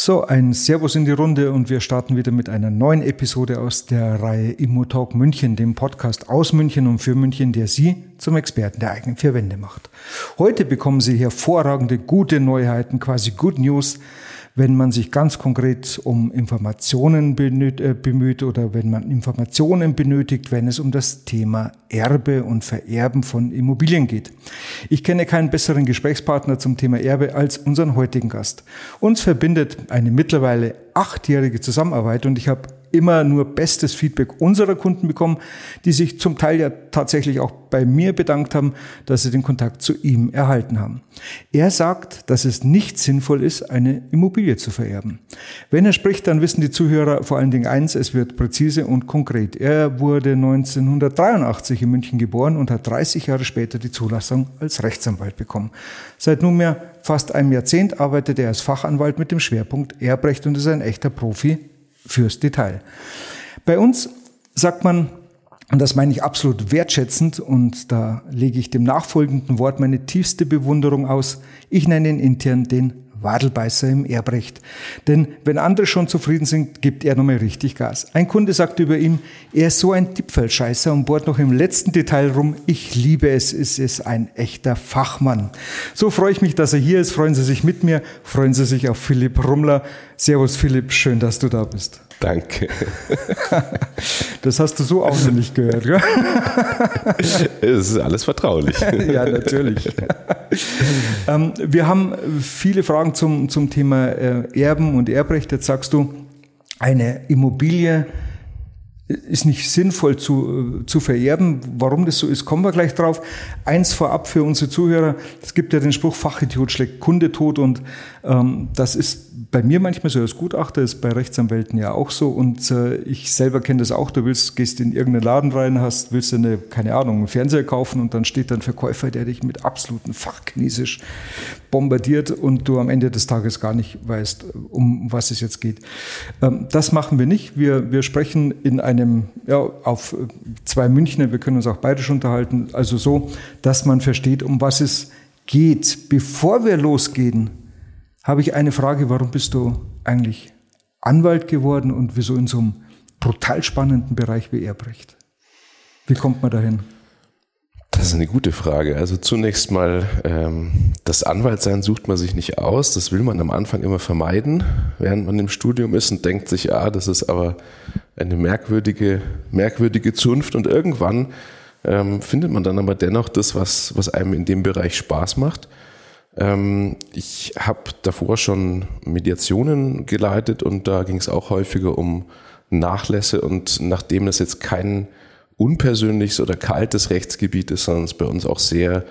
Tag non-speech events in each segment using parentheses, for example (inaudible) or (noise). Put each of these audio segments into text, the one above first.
So, ein Servus in die Runde und wir starten wieder mit einer neuen Episode aus der Reihe Immotalk München, dem Podcast aus München und für München, der Sie zum Experten der eigenen vier Wände macht. Heute bekommen Sie hervorragende, gute Neuheiten, quasi Good News wenn man sich ganz konkret um Informationen äh, bemüht oder wenn man Informationen benötigt, wenn es um das Thema Erbe und Vererben von Immobilien geht. Ich kenne keinen besseren Gesprächspartner zum Thema Erbe als unseren heutigen Gast. Uns verbindet eine mittlerweile achtjährige Zusammenarbeit und ich habe immer nur bestes Feedback unserer Kunden bekommen, die sich zum Teil ja tatsächlich auch bei mir bedankt haben, dass sie den Kontakt zu ihm erhalten haben. Er sagt, dass es nicht sinnvoll ist, eine Immobilie zu vererben. Wenn er spricht, dann wissen die Zuhörer vor allen Dingen eins, es wird präzise und konkret. Er wurde 1983 in München geboren und hat 30 Jahre später die Zulassung als Rechtsanwalt bekommen. Seit nunmehr fast einem Jahrzehnt arbeitet er als Fachanwalt mit dem Schwerpunkt Erbrecht und ist ein echter Profi fürs Detail. Bei uns sagt man, und das meine ich absolut wertschätzend und da lege ich dem nachfolgenden Wort meine tiefste Bewunderung aus. Ich nenne ihn intern den Wadelbeißer im Erbrecht. Denn wenn andere schon zufrieden sind, gibt er nochmal richtig Gas. Ein Kunde sagt über ihn, er ist so ein Tippfeldscheißer und bohrt noch im letzten Detail rum. Ich liebe es, es ist ein echter Fachmann. So freue ich mich, dass er hier ist. Freuen Sie sich mit mir, freuen Sie sich auf Philipp Rummler. Servus Philipp, schön, dass du da bist. Danke. (laughs) Das hast du so auch noch nicht gehört, gell? (laughs) Es ist alles vertraulich. (laughs) Ja, natürlich. Ähm, wir haben viele Fragen zum, zum Thema äh, Erben und Erbrecht. Jetzt sagst du, eine Immobilie ist nicht sinnvoll zu, äh, zu vererben. Warum das so ist, kommen wir gleich drauf. Eins vorab für unsere Zuhörer. Es gibt ja den Spruch, Fachidiot schlägt Kunde tot und das ist bei mir manchmal so als Gutachter, ist bei Rechtsanwälten ja auch so und äh, ich selber kenne das auch. Du willst, gehst in irgendeinen Laden rein, hast, willst eine, keine Ahnung, einen Fernseher kaufen und dann steht da ein Verkäufer, der dich mit absoluten Fachchinesisch bombardiert und du am Ende des Tages gar nicht weißt, um was es jetzt geht. Ähm, das machen wir nicht. Wir, wir sprechen in einem, ja, auf zwei Münchner, wir können uns auch schon unterhalten, also so, dass man versteht, um was es geht. Bevor wir losgehen, habe ich eine Frage, warum bist du eigentlich Anwalt geworden und wieso in so einem brutal spannenden Bereich wie Erbrecht? Wie kommt man dahin? Das ist eine gute Frage. Also zunächst mal, ähm, das Anwaltsein sucht man sich nicht aus. Das will man am Anfang immer vermeiden, während man im Studium ist und denkt sich, ah, das ist aber eine merkwürdige, merkwürdige Zunft. Und irgendwann ähm, findet man dann aber dennoch das, was, was einem in dem Bereich Spaß macht. Ähm, ich habe davor schon Mediationen geleitet und da ging es auch häufiger um Nachlässe und nachdem das jetzt kein unpersönliches oder kaltes Rechtsgebiet ist, sondern es bei uns auch sehr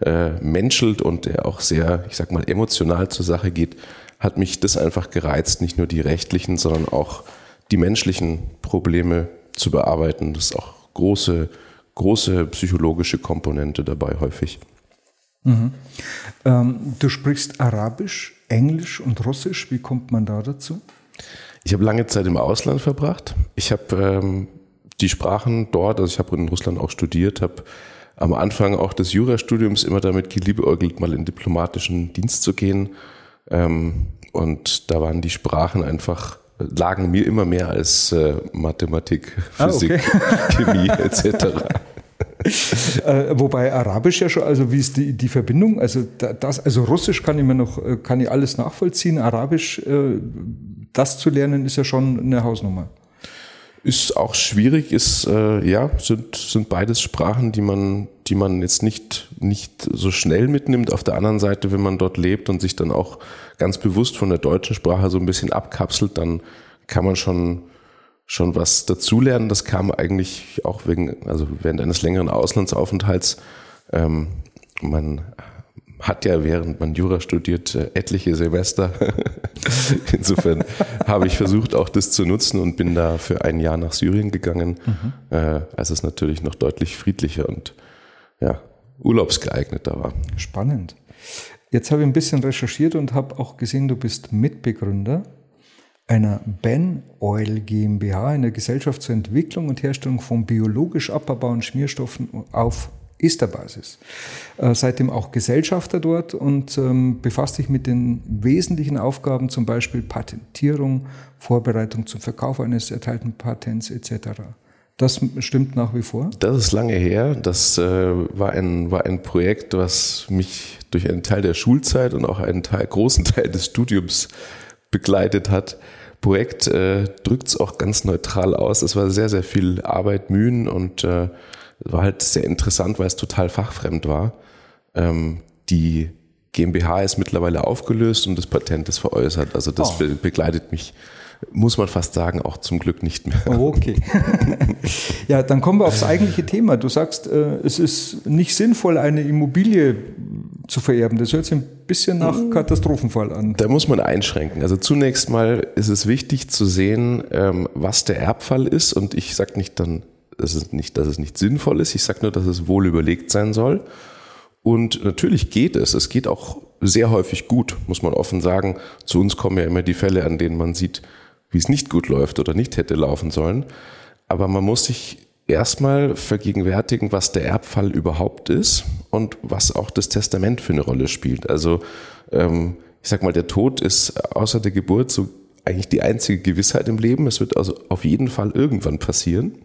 äh, menschelt und der auch sehr, ich sag mal, emotional zur Sache geht, hat mich das einfach gereizt, nicht nur die rechtlichen, sondern auch die menschlichen Probleme zu bearbeiten. Das ist auch große, große psychologische Komponente dabei häufig. Mhm. Ähm, du sprichst Arabisch, Englisch und Russisch. Wie kommt man da dazu? Ich habe lange Zeit im Ausland verbracht. Ich habe ähm, die Sprachen dort, also ich habe in Russland auch studiert, habe am Anfang auch des Jurastudiums immer damit geliebäugelt, mal in diplomatischen Dienst zu gehen. Ähm, und da waren die Sprachen einfach lagen mir immer mehr als äh, Mathematik, Physik, ah, okay. (laughs) Chemie etc. (laughs) (laughs) äh, wobei Arabisch ja schon, also wie ist die, die Verbindung? Also das, also Russisch kann ich mir noch, äh, kann ich alles nachvollziehen. Arabisch, äh, das zu lernen, ist ja schon eine Hausnummer. Ist auch schwierig, ist, äh, ja, sind, sind beides Sprachen, die man, die man jetzt nicht, nicht so schnell mitnimmt. Auf der anderen Seite, wenn man dort lebt und sich dann auch ganz bewusst von der deutschen Sprache so ein bisschen abkapselt, dann kann man schon schon was dazulernen. Das kam eigentlich auch wegen, also während eines längeren Auslandsaufenthalts. Ähm, man hat ja während man Jura studiert äh, etliche Semester. (laughs) Insofern habe ich versucht, auch das zu nutzen und bin da für ein Jahr nach Syrien gegangen, mhm. äh, als es natürlich noch deutlich friedlicher und ja, urlaubsgeeigneter war. Spannend. Jetzt habe ich ein bisschen recherchiert und habe auch gesehen, du bist Mitbegründer einer Ben Oil GmbH, einer Gesellschaft zur Entwicklung und Herstellung von biologisch abbaubaren Schmierstoffen auf Esterbasis. Äh, seitdem auch Gesellschafter dort und ähm, befasst sich mit den wesentlichen Aufgaben, zum Beispiel Patentierung, Vorbereitung zum Verkauf eines erteilten Patents etc. Das stimmt nach wie vor? Das ist lange her. Das äh, war, ein, war ein Projekt, was mich durch einen Teil der Schulzeit und auch einen Teil, großen Teil des Studiums begleitet hat. Projekt äh, drückt es auch ganz neutral aus. Es war sehr, sehr viel Arbeit, Mühen und äh, war halt sehr interessant, weil es total fachfremd war. Ähm, die GmbH ist mittlerweile aufgelöst und das Patent ist veräußert. Also das oh. be begleitet mich, muss man fast sagen, auch zum Glück nicht mehr. Oh, okay. (laughs) ja, dann kommen wir aufs eigentliche Thema. Du sagst, äh, es ist nicht sinnvoll, eine Immobilie zu vererben. Das hört sich ein bisschen nach hm. Katastrophenfall an. Da muss man einschränken. Also zunächst mal ist es wichtig zu sehen, ähm, was der Erbfall ist. Und ich sage nicht dann, das ist nicht, dass es nicht sinnvoll ist. Ich sage nur, dass es wohl überlegt sein soll. Und natürlich geht es. Es geht auch sehr häufig gut, muss man offen sagen. Zu uns kommen ja immer die Fälle, an denen man sieht, wie es nicht gut läuft oder nicht hätte laufen sollen. Aber man muss sich erstmal vergegenwärtigen, was der Erbfall überhaupt ist und was auch das Testament für eine Rolle spielt. Also ähm, ich sag mal, der Tod ist außer der Geburt so eigentlich die einzige Gewissheit im Leben. Es wird also auf jeden Fall irgendwann passieren.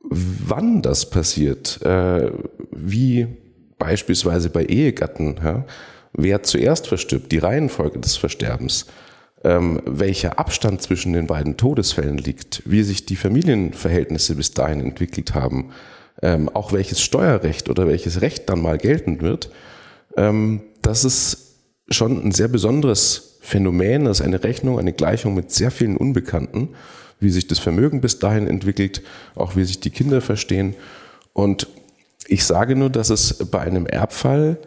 Wann das passiert, äh, wie beispielsweise bei Ehegatten, ja, wer zuerst verstirbt, die Reihenfolge des Versterbens, ähm, welcher Abstand zwischen den beiden Todesfällen liegt, wie sich die Familienverhältnisse bis dahin entwickelt haben, ähm, auch welches Steuerrecht oder welches Recht dann mal geltend wird, ähm, das ist schon ein sehr besonderes Phänomen, das ist eine Rechnung, eine Gleichung mit sehr vielen Unbekannten, wie sich das Vermögen bis dahin entwickelt, auch wie sich die Kinder verstehen. Und ich sage nur, dass es bei einem Erbfall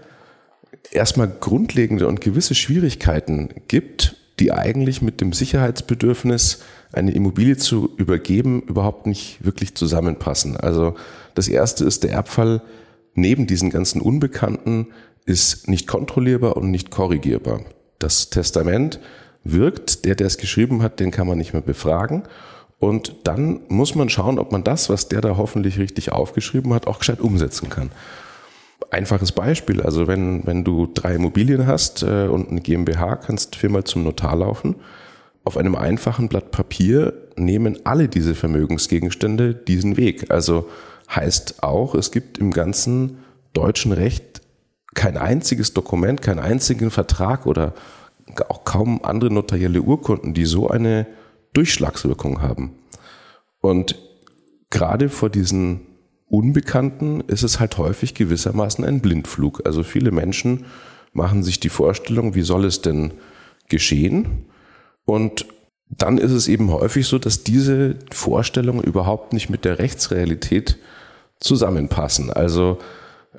erstmal grundlegende und gewisse Schwierigkeiten gibt, die eigentlich mit dem Sicherheitsbedürfnis, eine Immobilie zu übergeben, überhaupt nicht wirklich zusammenpassen. Also das erste ist der Erbfall neben diesen ganzen Unbekannten ist nicht kontrollierbar und nicht korrigierbar. Das Testament wirkt, der, der es geschrieben hat, den kann man nicht mehr befragen. Und dann muss man schauen, ob man das, was der da hoffentlich richtig aufgeschrieben hat, auch gescheit umsetzen kann. Einfaches Beispiel, also wenn, wenn du drei Immobilien hast äh, und eine GmbH, kannst viermal zum Notar laufen. Auf einem einfachen Blatt Papier nehmen alle diese Vermögensgegenstände diesen Weg. Also heißt auch, es gibt im ganzen deutschen Recht kein einziges Dokument, keinen einzigen Vertrag oder auch kaum andere notarielle Urkunden, die so eine Durchschlagswirkung haben. Und gerade vor diesen Unbekannten ist es halt häufig gewissermaßen ein Blindflug. Also viele Menschen machen sich die Vorstellung, wie soll es denn geschehen? Und dann ist es eben häufig so, dass diese Vorstellungen überhaupt nicht mit der Rechtsrealität zusammenpassen. Also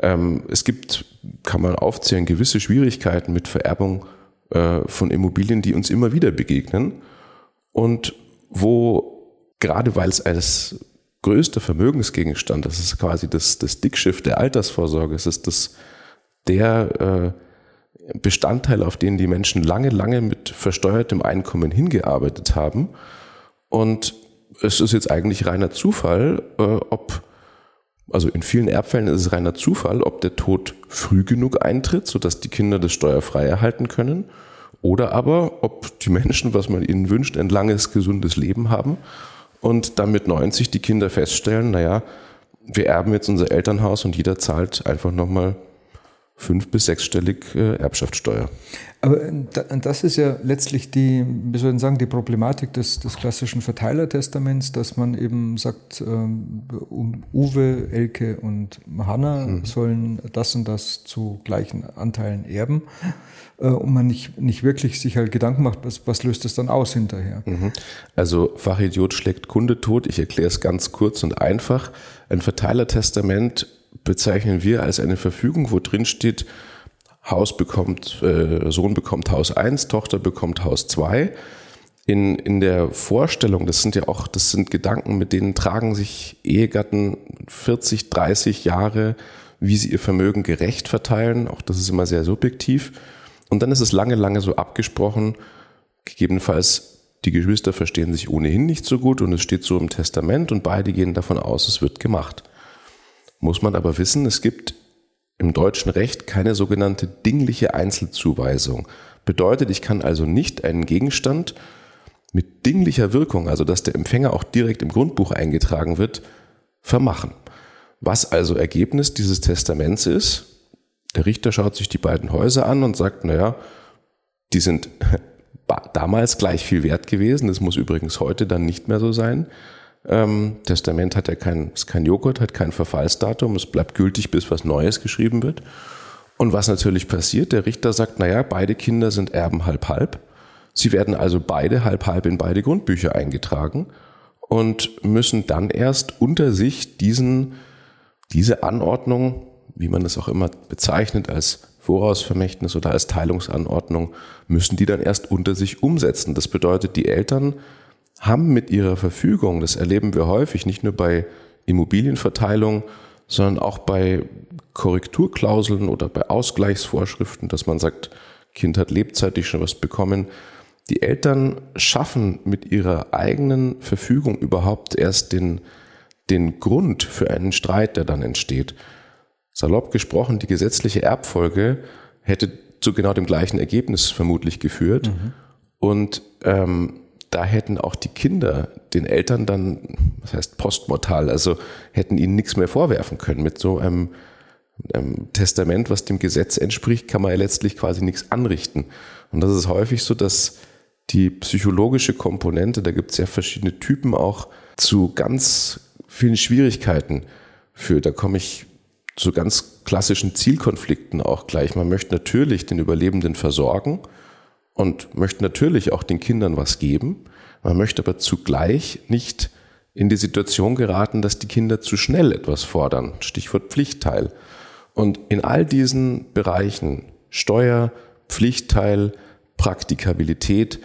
ähm, es gibt, kann man aufzählen, gewisse Schwierigkeiten mit Vererbung äh, von Immobilien, die uns immer wieder begegnen und wo gerade weil es als größter Vermögensgegenstand, das ist quasi das, das Dickschiff der Altersvorsorge, es ist das, der äh, Bestandteil, auf den die Menschen lange, lange mit versteuertem Einkommen hingearbeitet haben. Und es ist jetzt eigentlich reiner Zufall, äh, ob, also in vielen Erbfällen ist es reiner Zufall, ob der Tod früh genug eintritt, sodass die Kinder das steuerfrei erhalten können, oder aber ob die Menschen, was man ihnen wünscht, ein langes, gesundes Leben haben und dann mit 90 die Kinder feststellen, naja, wir erben jetzt unser Elternhaus und jeder zahlt einfach nochmal fünf- bis sechsstellig äh, Erbschaftssteuer. Aber äh, das ist ja letztlich die, wie soll ich sagen, die Problematik des, des klassischen Verteilertestaments, dass man eben sagt, ähm, Uwe, Elke und Hanna mhm. sollen das und das zu gleichen Anteilen erben äh, und man nicht, nicht wirklich sich halt Gedanken macht, was, was löst das dann aus hinterher. Mhm. Also Fachidiot schlägt Kunde tot. Ich erkläre es ganz kurz und einfach. Ein Verteilertestament bezeichnen wir als eine Verfügung, wo drin steht, Haus bekommt, äh, Sohn bekommt Haus 1, Tochter bekommt Haus 2. In, in der Vorstellung, das sind ja auch, das sind Gedanken, mit denen tragen sich Ehegatten 40, 30 Jahre, wie sie ihr Vermögen gerecht verteilen. Auch das ist immer sehr subjektiv. Und dann ist es lange, lange so abgesprochen, gegebenenfalls die Geschwister verstehen sich ohnehin nicht so gut und es steht so im Testament und beide gehen davon aus, es wird gemacht. Muss man aber wissen, es gibt im deutschen Recht keine sogenannte dingliche Einzelzuweisung. Bedeutet, ich kann also nicht einen Gegenstand mit dinglicher Wirkung, also dass der Empfänger auch direkt im Grundbuch eingetragen wird, vermachen. Was also Ergebnis dieses Testaments ist, der Richter schaut sich die beiden Häuser an und sagt, naja, die sind (laughs) damals gleich viel wert gewesen. Das muss übrigens heute dann nicht mehr so sein. Ähm, Testament hat ja kein, ist kein Joghurt, hat kein Verfallsdatum. Es bleibt gültig, bis was Neues geschrieben wird. Und was natürlich passiert, der Richter sagt, naja, beide Kinder sind Erben halb halb. Sie werden also beide halb halb in beide Grundbücher eingetragen und müssen dann erst unter sich diesen, diese Anordnung, wie man es auch immer bezeichnet, als Vorausvermächtnis oder als Teilungsanordnung, müssen die dann erst unter sich umsetzen. Das bedeutet, die Eltern haben mit ihrer Verfügung, das erleben wir häufig, nicht nur bei Immobilienverteilung, sondern auch bei Korrekturklauseln oder bei Ausgleichsvorschriften, dass man sagt, Kind hat lebzeitig schon was bekommen. Die Eltern schaffen mit ihrer eigenen Verfügung überhaupt erst den, den Grund für einen Streit, der dann entsteht. Salopp gesprochen, die gesetzliche Erbfolge hätte zu genau dem gleichen Ergebnis vermutlich geführt. Mhm. Und ähm, da hätten auch die Kinder den Eltern dann, was heißt postmortal, also hätten ihnen nichts mehr vorwerfen können. Mit so einem, einem Testament, was dem Gesetz entspricht, kann man ja letztlich quasi nichts anrichten. Und das ist häufig so, dass die psychologische Komponente, da gibt es ja verschiedene Typen auch, zu ganz vielen Schwierigkeiten führt. Da komme ich zu ganz klassischen Zielkonflikten auch gleich. Man möchte natürlich den Überlebenden versorgen und möchte natürlich auch den Kindern was geben. Man möchte aber zugleich nicht in die Situation geraten, dass die Kinder zu schnell etwas fordern. Stichwort Pflichtteil. Und in all diesen Bereichen, Steuer, Pflichtteil, Praktikabilität,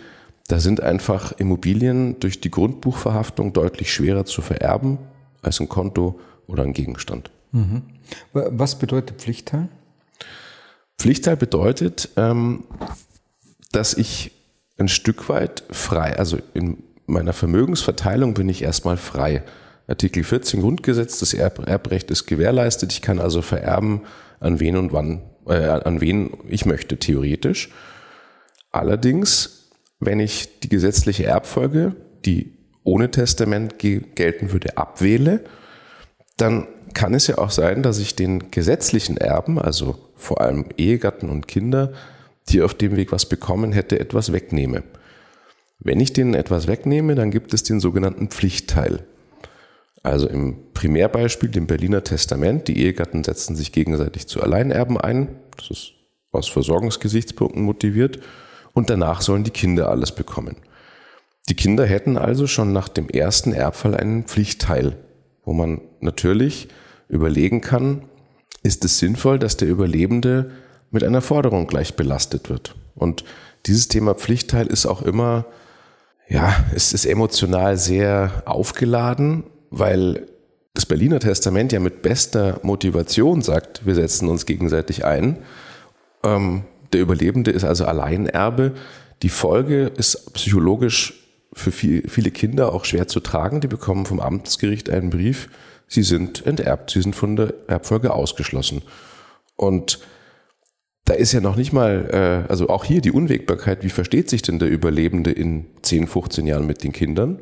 da sind einfach Immobilien durch die Grundbuchverhaftung deutlich schwerer zu vererben als ein Konto oder ein Gegenstand. Mhm. Was bedeutet Pflichtteil? Pflichtteil bedeutet, ähm, dass ich ein Stück weit frei, also in meiner Vermögensverteilung bin ich erstmal frei. Artikel 14 Grundgesetz, das Erb Erbrecht ist gewährleistet. Ich kann also vererben, an wen und wann, äh, an wen ich möchte, theoretisch. Allerdings, wenn ich die gesetzliche Erbfolge, die ohne Testament gelten würde, abwähle, dann kann es ja auch sein, dass ich den gesetzlichen Erben, also vor allem Ehegatten und Kinder, die auf dem Weg was bekommen hätte, etwas wegnehme. Wenn ich denen etwas wegnehme, dann gibt es den sogenannten Pflichtteil. Also im Primärbeispiel, dem Berliner Testament, die Ehegatten setzen sich gegenseitig zu Alleinerben ein. Das ist aus Versorgungsgesichtspunkten motiviert. Und danach sollen die Kinder alles bekommen. Die Kinder hätten also schon nach dem ersten Erbfall einen Pflichtteil, wo man natürlich überlegen kann, ist es sinnvoll, dass der Überlebende mit einer Forderung gleich belastet wird. Und dieses Thema Pflichtteil ist auch immer, ja, es ist emotional sehr aufgeladen, weil das Berliner Testament ja mit bester Motivation sagt, wir setzen uns gegenseitig ein. Ähm, der Überlebende ist also Alleinerbe. Die Folge ist psychologisch für viel, viele Kinder auch schwer zu tragen. Die bekommen vom Amtsgericht einen Brief, sie sind enterbt, sie sind von der Erbfolge ausgeschlossen. Und da ist ja noch nicht mal, äh, also auch hier die Unwägbarkeit, wie versteht sich denn der Überlebende in 10, 15 Jahren mit den Kindern?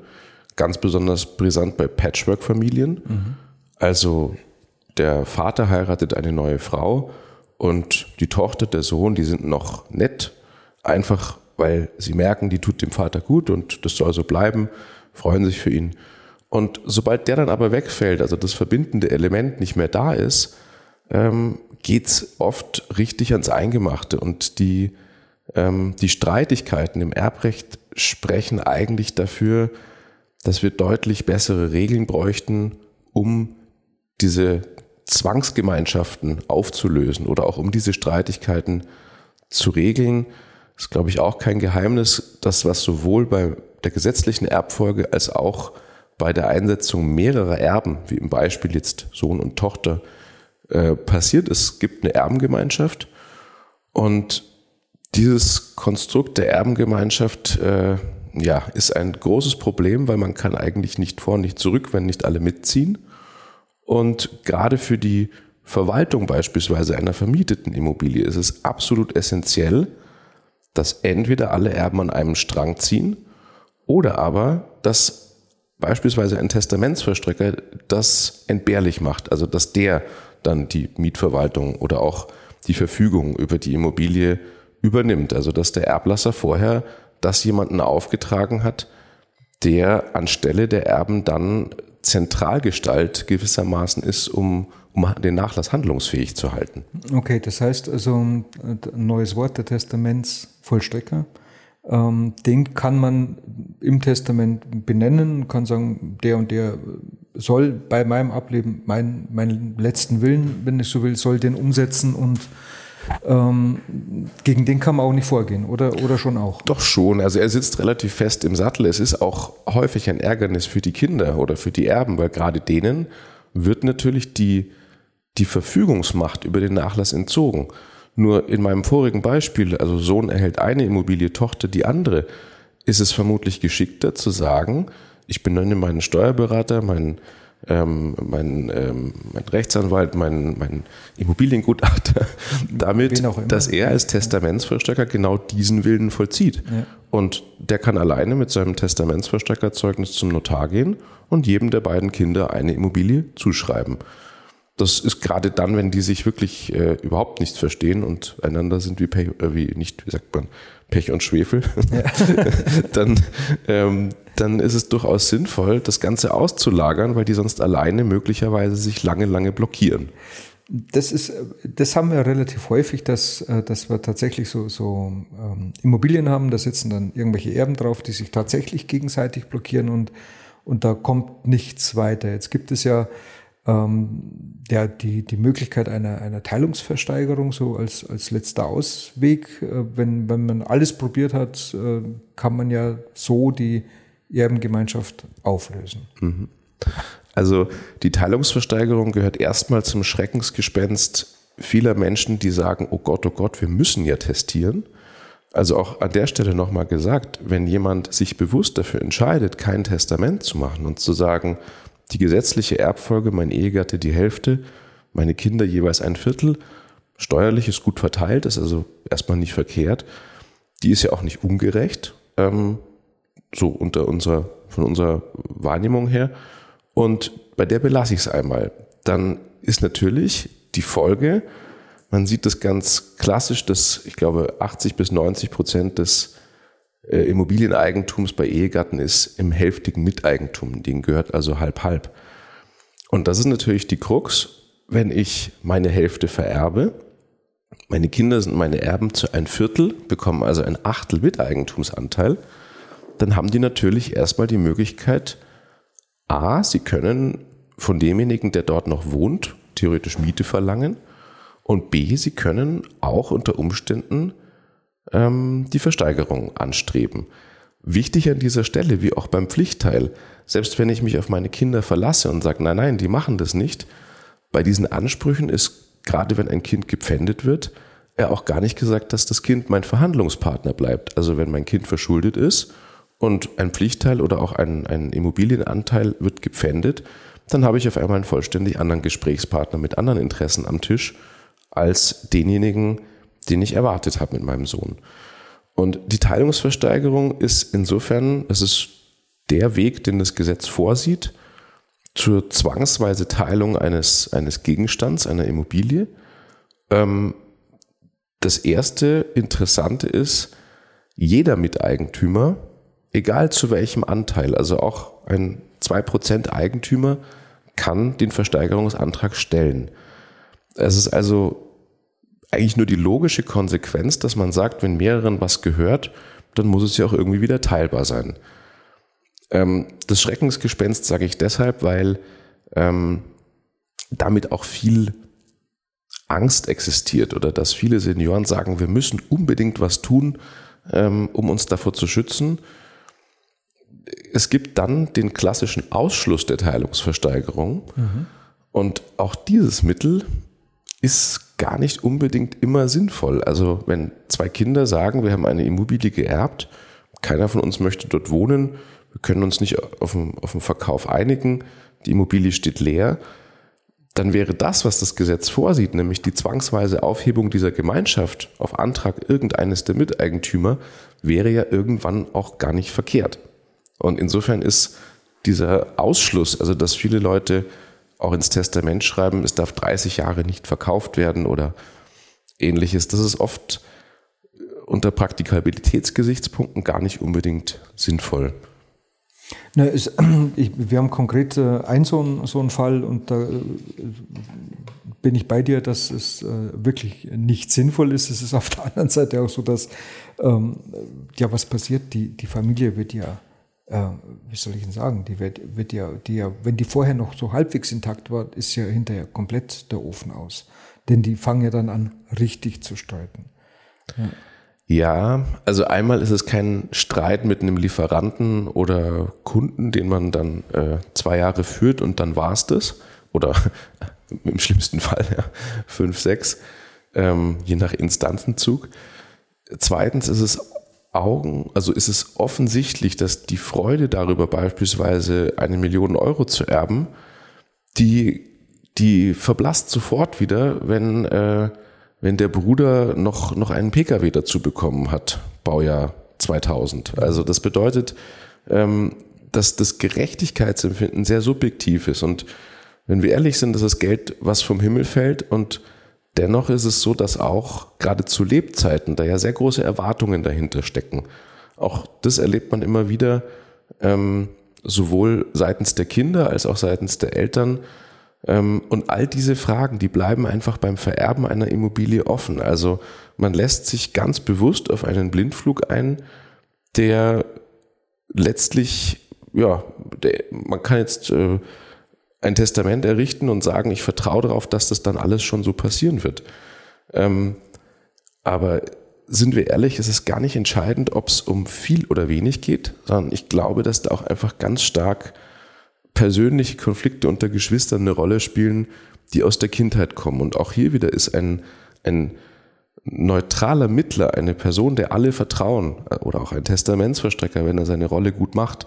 Ganz besonders brisant bei Patchwork-Familien. Mhm. Also der Vater heiratet eine neue Frau und die Tochter, der Sohn, die sind noch nett, einfach weil sie merken, die tut dem Vater gut und das soll so bleiben, freuen sich für ihn. Und sobald der dann aber wegfällt, also das verbindende Element nicht mehr da ist, ähm, geht's oft richtig ans Eingemachte. Und die, ähm, die Streitigkeiten im Erbrecht sprechen eigentlich dafür, dass wir deutlich bessere Regeln bräuchten, um diese Zwangsgemeinschaften aufzulösen oder auch um diese Streitigkeiten zu regeln, ist, glaube ich, auch kein Geheimnis, dass was sowohl bei der gesetzlichen Erbfolge als auch bei der Einsetzung mehrerer Erben, wie im Beispiel jetzt Sohn und Tochter, äh, passiert. Es gibt eine Erbengemeinschaft und dieses Konstrukt der Erbengemeinschaft äh, ja, ist ein großes Problem, weil man kann eigentlich nicht vor, nicht zurück, wenn nicht alle mitziehen. Und gerade für die Verwaltung beispielsweise einer vermieteten Immobilie ist es absolut essentiell, dass entweder alle Erben an einem Strang ziehen oder aber, dass beispielsweise ein Testamentsverstrecker das entbehrlich macht, also dass der dann die Mietverwaltung oder auch die Verfügung über die Immobilie übernimmt. Also dass der Erblasser vorher das jemanden aufgetragen hat, der anstelle der Erben dann Zentralgestalt gewissermaßen ist, um, um den Nachlass handlungsfähig zu halten. Okay, das heißt also ein neues Wort, der Testamentsvollstrecker. Ähm, den kann man im Testament benennen, kann sagen, der und der soll bei meinem Ableben mein, meinen letzten Willen, wenn ich so will, soll den umsetzen und ähm, gegen den kann man auch nicht vorgehen, oder, oder schon auch? Doch schon. Also er sitzt relativ fest im Sattel. Es ist auch häufig ein Ärgernis für die Kinder oder für die Erben, weil gerade denen wird natürlich die, die Verfügungsmacht über den Nachlass entzogen. Nur in meinem vorigen Beispiel, also Sohn erhält eine Immobilie, Tochter die andere, ist es vermutlich geschickter zu sagen, ich benenne meinen Steuerberater, meinen ähm, mein, ähm, mein Rechtsanwalt, mein, mein Immobiliengutachter, (laughs) damit, dass er als Testamentsvollstrecker genau diesen Willen vollzieht. Ja. Und der kann alleine mit seinem Testamentsvollstreckerzeugnis zum Notar gehen und jedem der beiden Kinder eine Immobilie zuschreiben. Das ist gerade dann, wenn die sich wirklich äh, überhaupt nicht verstehen und einander sind wie, Pech, äh, wie nicht, wie sagt man, Pech und Schwefel, ja. (laughs) dann, ähm, dann ist es durchaus sinnvoll, das Ganze auszulagern, weil die sonst alleine möglicherweise sich lange, lange blockieren. Das ist, das haben wir relativ häufig, dass, äh, dass wir tatsächlich so, so ähm, Immobilien haben, da sitzen dann irgendwelche Erben drauf, die sich tatsächlich gegenseitig blockieren und, und da kommt nichts weiter. Jetzt gibt es ja ähm, der, die, die Möglichkeit einer, einer Teilungsversteigerung so als, als letzter Ausweg. Äh, wenn, wenn man alles probiert hat, äh, kann man ja so die Erbengemeinschaft auflösen. Mhm. Also die Teilungsversteigerung gehört erstmal zum Schreckensgespenst vieler Menschen, die sagen, oh Gott, oh Gott, wir müssen ja testieren. Also auch an der Stelle nochmal gesagt, wenn jemand sich bewusst dafür entscheidet, kein Testament zu machen und zu sagen, die gesetzliche Erbfolge, mein Ehegatte die Hälfte, meine Kinder jeweils ein Viertel, steuerlich ist gut verteilt, ist also erstmal nicht verkehrt. Die ist ja auch nicht ungerecht, ähm, so unter unserer, von unserer Wahrnehmung her. Und bei der belasse ich es einmal. Dann ist natürlich die Folge, man sieht das ganz klassisch, dass ich glaube 80 bis 90 Prozent des äh, Immobilieneigentums bei Ehegatten ist im hälftigen Miteigentum. Denen gehört also halb halb. Und das ist natürlich die Krux, wenn ich meine Hälfte vererbe. Meine Kinder sind meine Erben zu ein Viertel, bekommen also ein Achtel Miteigentumsanteil. Dann haben die natürlich erstmal die Möglichkeit, A, sie können von demjenigen, der dort noch wohnt, theoretisch Miete verlangen. Und B, sie können auch unter Umständen ähm, die Versteigerung anstreben. Wichtig an dieser Stelle, wie auch beim Pflichtteil, selbst wenn ich mich auf meine Kinder verlasse und sage, nein, nein, die machen das nicht, bei diesen Ansprüchen ist, gerade wenn ein Kind gepfändet wird, ja auch gar nicht gesagt, dass das Kind mein Verhandlungspartner bleibt. Also wenn mein Kind verschuldet ist und ein Pflichtteil oder auch ein, ein Immobilienanteil wird gepfändet, dann habe ich auf einmal einen vollständig anderen Gesprächspartner mit anderen Interessen am Tisch als denjenigen, den ich erwartet habe mit meinem Sohn. Und die Teilungsversteigerung ist insofern, es ist der Weg, den das Gesetz vorsieht, zur zwangsweise Teilung eines, eines Gegenstands, einer Immobilie. Ähm, das erste Interessante ist, jeder Miteigentümer, egal zu welchem Anteil, also auch ein 2% Eigentümer, kann den Versteigerungsantrag stellen. Es ist also eigentlich nur die logische Konsequenz, dass man sagt, wenn mehreren was gehört, dann muss es ja auch irgendwie wieder teilbar sein. Ähm, das Schreckensgespenst sage ich deshalb, weil ähm, damit auch viel Angst existiert oder dass viele Senioren sagen, wir müssen unbedingt was tun, ähm, um uns davor zu schützen. Es gibt dann den klassischen Ausschluss der Teilungsversteigerung. Mhm. Und auch dieses Mittel ist gar nicht unbedingt immer sinnvoll. Also wenn zwei Kinder sagen, wir haben eine Immobilie geerbt, keiner von uns möchte dort wohnen, wir können uns nicht auf den, auf den Verkauf einigen, die Immobilie steht leer, dann wäre das, was das Gesetz vorsieht, nämlich die zwangsweise Aufhebung dieser Gemeinschaft auf Antrag irgendeines der Miteigentümer, wäre ja irgendwann auch gar nicht verkehrt. Und insofern ist dieser Ausschluss, also dass viele Leute auch ins Testament schreiben, es darf 30 Jahre nicht verkauft werden oder ähnliches, das ist oft unter Praktikabilitätsgesichtspunkten gar nicht unbedingt sinnvoll. Na, es, (clears throat) ich, wir haben konkret äh, einen so, so einen Fall und da äh, bin ich bei dir, dass es äh, wirklich nicht sinnvoll ist. Es ist auf der (laughs) anderen Seite auch so, dass ähm, ja was passiert, die, die Familie wird ja, äh, wie soll ich denn sagen, die wird, wird ja, die ja, wenn die vorher noch so halbwegs intakt war, ist ja hinterher komplett der Ofen aus. Denn die fangen ja dann an, richtig zu streiten. Ja. Ja, also einmal ist es kein Streit mit einem Lieferanten oder Kunden, den man dann äh, zwei Jahre führt und dann war es das. Oder (laughs) im schlimmsten Fall ja, fünf, sechs, ähm, je nach Instanzenzug. Zweitens ist es Augen, also ist es offensichtlich, dass die Freude darüber beispielsweise eine Million Euro zu erben, die, die verblasst sofort wieder, wenn äh, wenn der Bruder noch, noch einen Pkw dazu bekommen hat, Baujahr 2000. Also das bedeutet, ähm, dass das Gerechtigkeitsempfinden sehr subjektiv ist. Und wenn wir ehrlich sind, das ist Geld, was vom Himmel fällt. Und dennoch ist es so, dass auch gerade zu Lebzeiten da ja sehr große Erwartungen dahinter stecken. Auch das erlebt man immer wieder, ähm, sowohl seitens der Kinder als auch seitens der Eltern, ähm, und all diese Fragen, die bleiben einfach beim Vererben einer Immobilie offen. Also man lässt sich ganz bewusst auf einen Blindflug ein, der letztlich, ja, der, man kann jetzt äh, ein Testament errichten und sagen, ich vertraue darauf, dass das dann alles schon so passieren wird. Ähm, aber sind wir ehrlich, es ist gar nicht entscheidend, ob es um viel oder wenig geht, sondern ich glaube, dass da auch einfach ganz stark persönliche Konflikte unter Geschwistern eine Rolle spielen, die aus der Kindheit kommen. Und auch hier wieder ist ein, ein neutraler Mittler, eine Person, der alle vertrauen, oder auch ein Testamentsverstrecker, wenn er seine Rolle gut macht,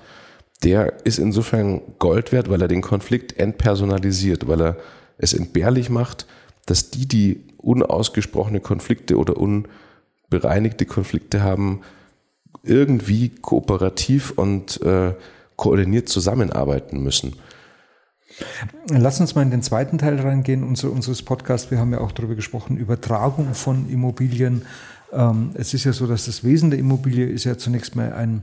der ist insofern Gold wert, weil er den Konflikt entpersonalisiert, weil er es entbehrlich macht, dass die, die unausgesprochene Konflikte oder unbereinigte Konflikte haben, irgendwie kooperativ und äh, koordiniert zusammenarbeiten müssen. Lass uns mal in den zweiten Teil reingehen unseres Podcasts. Wir haben ja auch darüber gesprochen, Übertragung von Immobilien. Ähm, es ist ja so, dass das Wesen der Immobilie ist ja zunächst mal ein,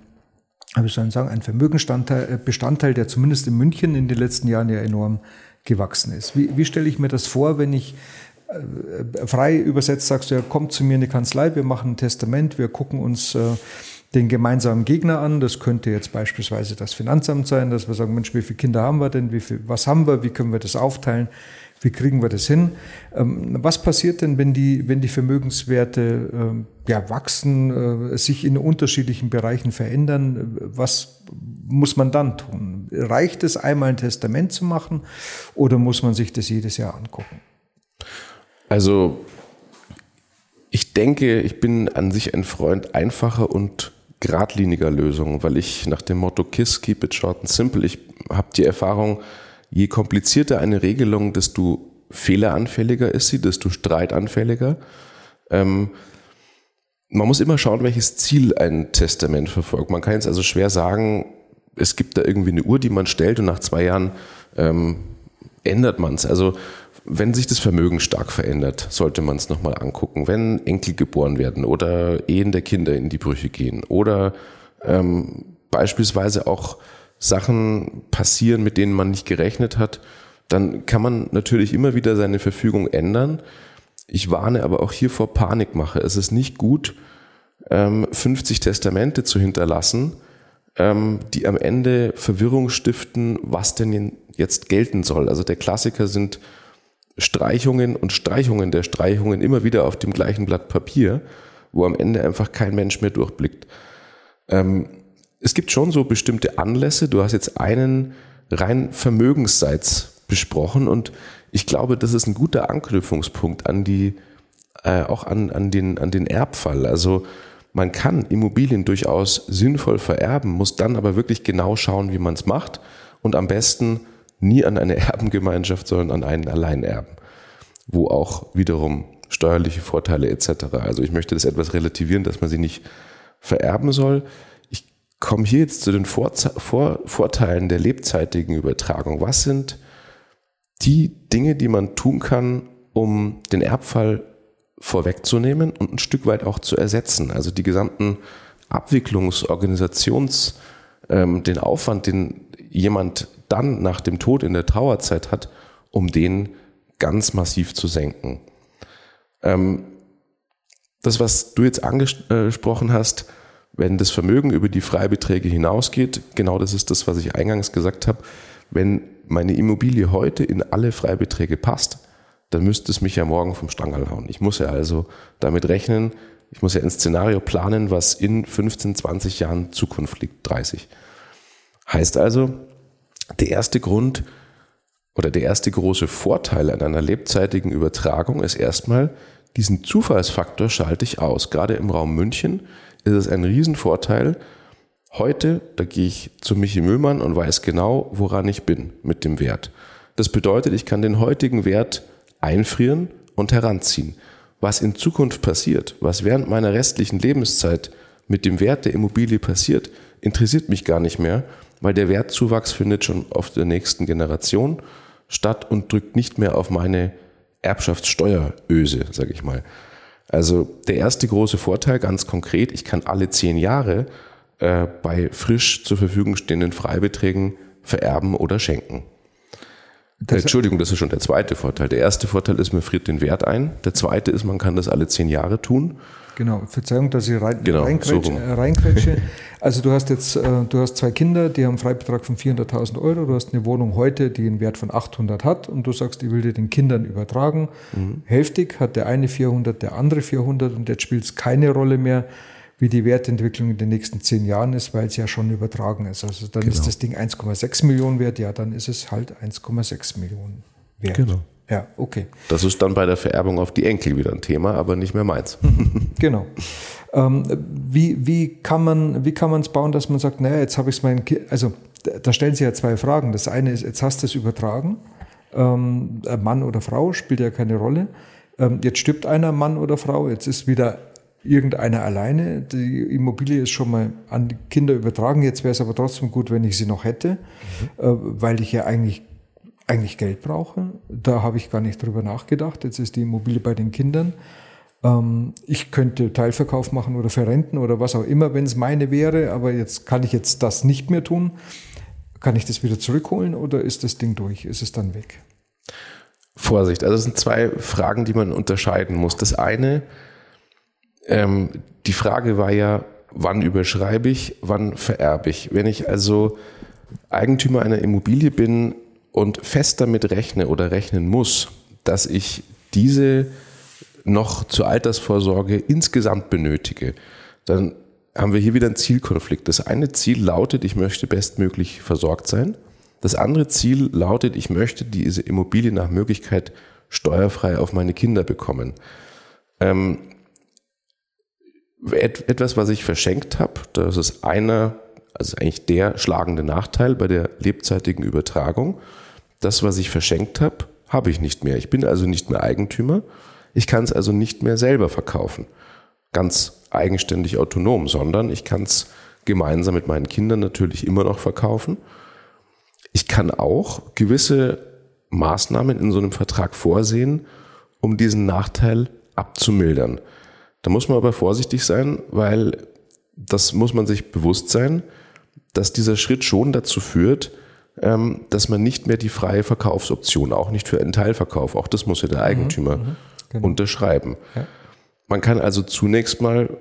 wie soll ich sagen, ein Vermögensbestandteil, äh, der zumindest in München in den letzten Jahren ja enorm gewachsen ist. Wie, wie stelle ich mir das vor, wenn ich äh, frei übersetzt sagst du, ja, komm zu mir in die Kanzlei, wir machen ein Testament, wir gucken uns äh, den gemeinsamen Gegner an. Das könnte jetzt beispielsweise das Finanzamt sein, dass wir sagen, Mensch, wie viele Kinder haben wir denn? Wie viel, was haben wir? Wie können wir das aufteilen? Wie kriegen wir das hin? Ähm, was passiert denn, wenn die, wenn die Vermögenswerte ähm, ja, wachsen, äh, sich in unterschiedlichen Bereichen verändern? Was muss man dann tun? Reicht es einmal ein Testament zu machen oder muss man sich das jedes Jahr angucken? Also ich denke, ich bin an sich ein Freund einfacher und geradliniger Lösungen, weil ich nach dem Motto KISS, keep it short and simple, ich habe die Erfahrung, je komplizierter eine Regelung, desto fehleranfälliger ist sie, desto streitanfälliger. Ähm, man muss immer schauen, welches Ziel ein Testament verfolgt. Man kann jetzt also schwer sagen, es gibt da irgendwie eine Uhr, die man stellt und nach zwei Jahren ähm, ändert man es. Also wenn sich das Vermögen stark verändert, sollte man es nochmal angucken. Wenn Enkel geboren werden oder Ehen der Kinder in die Brüche gehen oder ähm, beispielsweise auch Sachen passieren, mit denen man nicht gerechnet hat, dann kann man natürlich immer wieder seine Verfügung ändern. Ich warne aber auch hier vor Panikmache. Es ist nicht gut, 50 ähm, Testamente zu hinterlassen, ähm, die am Ende Verwirrung stiften, was denn jetzt gelten soll. Also der Klassiker sind Streichungen und Streichungen der Streichungen immer wieder auf dem gleichen Blatt Papier, wo am Ende einfach kein Mensch mehr durchblickt. Ähm, es gibt schon so bestimmte Anlässe. Du hast jetzt einen rein vermögensseits besprochen und ich glaube, das ist ein guter Anknüpfungspunkt an die, äh, auch an, an, den, an den Erbfall. Also man kann Immobilien durchaus sinnvoll vererben, muss dann aber wirklich genau schauen, wie man es macht und am besten nie an eine (laughs) Erbengemeinschaft, sondern an einen Alleinerben, wo auch wiederum steuerliche Vorteile etc. Also ich möchte das etwas relativieren, dass man sie nicht vererben soll. Ich komme hier jetzt zu den Vorze Vor Vorteilen der lebzeitigen Übertragung. Was sind die Dinge, die man tun kann, um den Erbfall vorwegzunehmen und ein Stück weit auch zu ersetzen? Also die gesamten Abwicklungsorganisations, ähm, den Aufwand, den jemand dann nach dem Tod in der Trauerzeit hat, um den ganz massiv zu senken. Ähm, das, was du jetzt angesprochen hast, wenn das Vermögen über die Freibeträge hinausgeht, genau das ist das, was ich eingangs gesagt habe. Wenn meine Immobilie heute in alle Freibeträge passt, dann müsste es mich ja morgen vom Stangerl hauen. Ich muss ja also damit rechnen, ich muss ja ein Szenario planen, was in 15, 20 Jahren Zukunft liegt, 30. Heißt also, der erste Grund oder der erste große Vorteil an einer lebzeitigen Übertragung ist erstmal, diesen Zufallsfaktor schalte ich aus. Gerade im Raum München ist es ein Riesenvorteil. Heute, da gehe ich zu Michi Müllmann und weiß genau, woran ich bin mit dem Wert. Das bedeutet, ich kann den heutigen Wert einfrieren und heranziehen. Was in Zukunft passiert, was während meiner restlichen Lebenszeit mit dem Wert der Immobilie passiert, interessiert mich gar nicht mehr, weil der Wertzuwachs findet schon auf der nächsten Generation statt und drückt nicht mehr auf meine Erbschaftssteueröse, sage ich mal. Also der erste große Vorteil, ganz konkret, ich kann alle zehn Jahre äh, bei frisch zur Verfügung stehenden Freibeträgen vererben oder schenken. Das Entschuldigung, das ist schon der zweite Vorteil. Der erste Vorteil ist, man friert den Wert ein. Der zweite ist, man kann das alle zehn Jahre tun. Genau, Verzeihung, dass ich rein, genau. So äh. Also du hast jetzt, äh, du hast zwei Kinder, die haben einen Freibetrag von 400.000 Euro. Du hast eine Wohnung heute, die einen Wert von 800 hat und du sagst, ich will dir den Kindern übertragen. Mhm. Hälftig hat der eine 400, der andere 400 und jetzt spielt es keine Rolle mehr, wie die Wertentwicklung in den nächsten zehn Jahren ist, weil es ja schon übertragen ist. Also dann genau. ist das Ding 1,6 Millionen wert, ja, dann ist es halt 1,6 Millionen wert. Genau. Ja, okay. Das ist dann bei der Vererbung auf die Enkel wieder ein Thema, aber nicht mehr meins. (laughs) genau. Ähm, wie, wie kann man wie kann man es bauen, dass man sagt, naja, jetzt habe ich es meinen Kind, also da stellen Sie ja zwei Fragen. Das eine ist, jetzt hast du es übertragen, ähm, Mann oder Frau, spielt ja keine Rolle. Ähm, jetzt stirbt einer, Mann oder Frau, jetzt ist wieder irgendeiner alleine. Die Immobilie ist schon mal an die Kinder übertragen. Jetzt wäre es aber trotzdem gut, wenn ich sie noch hätte, mhm. äh, weil ich ja eigentlich eigentlich Geld brauche. Da habe ich gar nicht drüber nachgedacht. Jetzt ist die Immobilie bei den Kindern. Ähm, ich könnte Teilverkauf machen oder verrenten oder was auch immer, wenn es meine wäre, aber jetzt kann ich jetzt das nicht mehr tun. Kann ich das wieder zurückholen oder ist das Ding durch? Ist es dann weg? Vorsicht, also es sind zwei Fragen, die man unterscheiden muss. Das eine, ähm, die Frage war ja, wann überschreibe ich, wann vererbe ich? Wenn ich also Eigentümer einer Immobilie bin, und fest damit rechne oder rechnen muss, dass ich diese noch zur Altersvorsorge insgesamt benötige, dann haben wir hier wieder einen Zielkonflikt. Das eine Ziel lautet, ich möchte bestmöglich versorgt sein. Das andere Ziel lautet, ich möchte diese Immobilie nach Möglichkeit steuerfrei auf meine Kinder bekommen. Ähm, etwas, was ich verschenkt habe, das ist einer, also eigentlich der schlagende Nachteil bei der lebzeitigen Übertragung das, was ich verschenkt habe, habe ich nicht mehr. Ich bin also nicht mehr Eigentümer. Ich kann es also nicht mehr selber verkaufen. Ganz eigenständig autonom, sondern ich kann es gemeinsam mit meinen Kindern natürlich immer noch verkaufen. Ich kann auch gewisse Maßnahmen in so einem Vertrag vorsehen, um diesen Nachteil abzumildern. Da muss man aber vorsichtig sein, weil das muss man sich bewusst sein, dass dieser Schritt schon dazu führt, ähm, dass man nicht mehr die freie Verkaufsoption, auch nicht für einen Teilverkauf, auch das muss ja der mhm, Eigentümer mhm, genau. unterschreiben. Ja. Man kann also zunächst mal,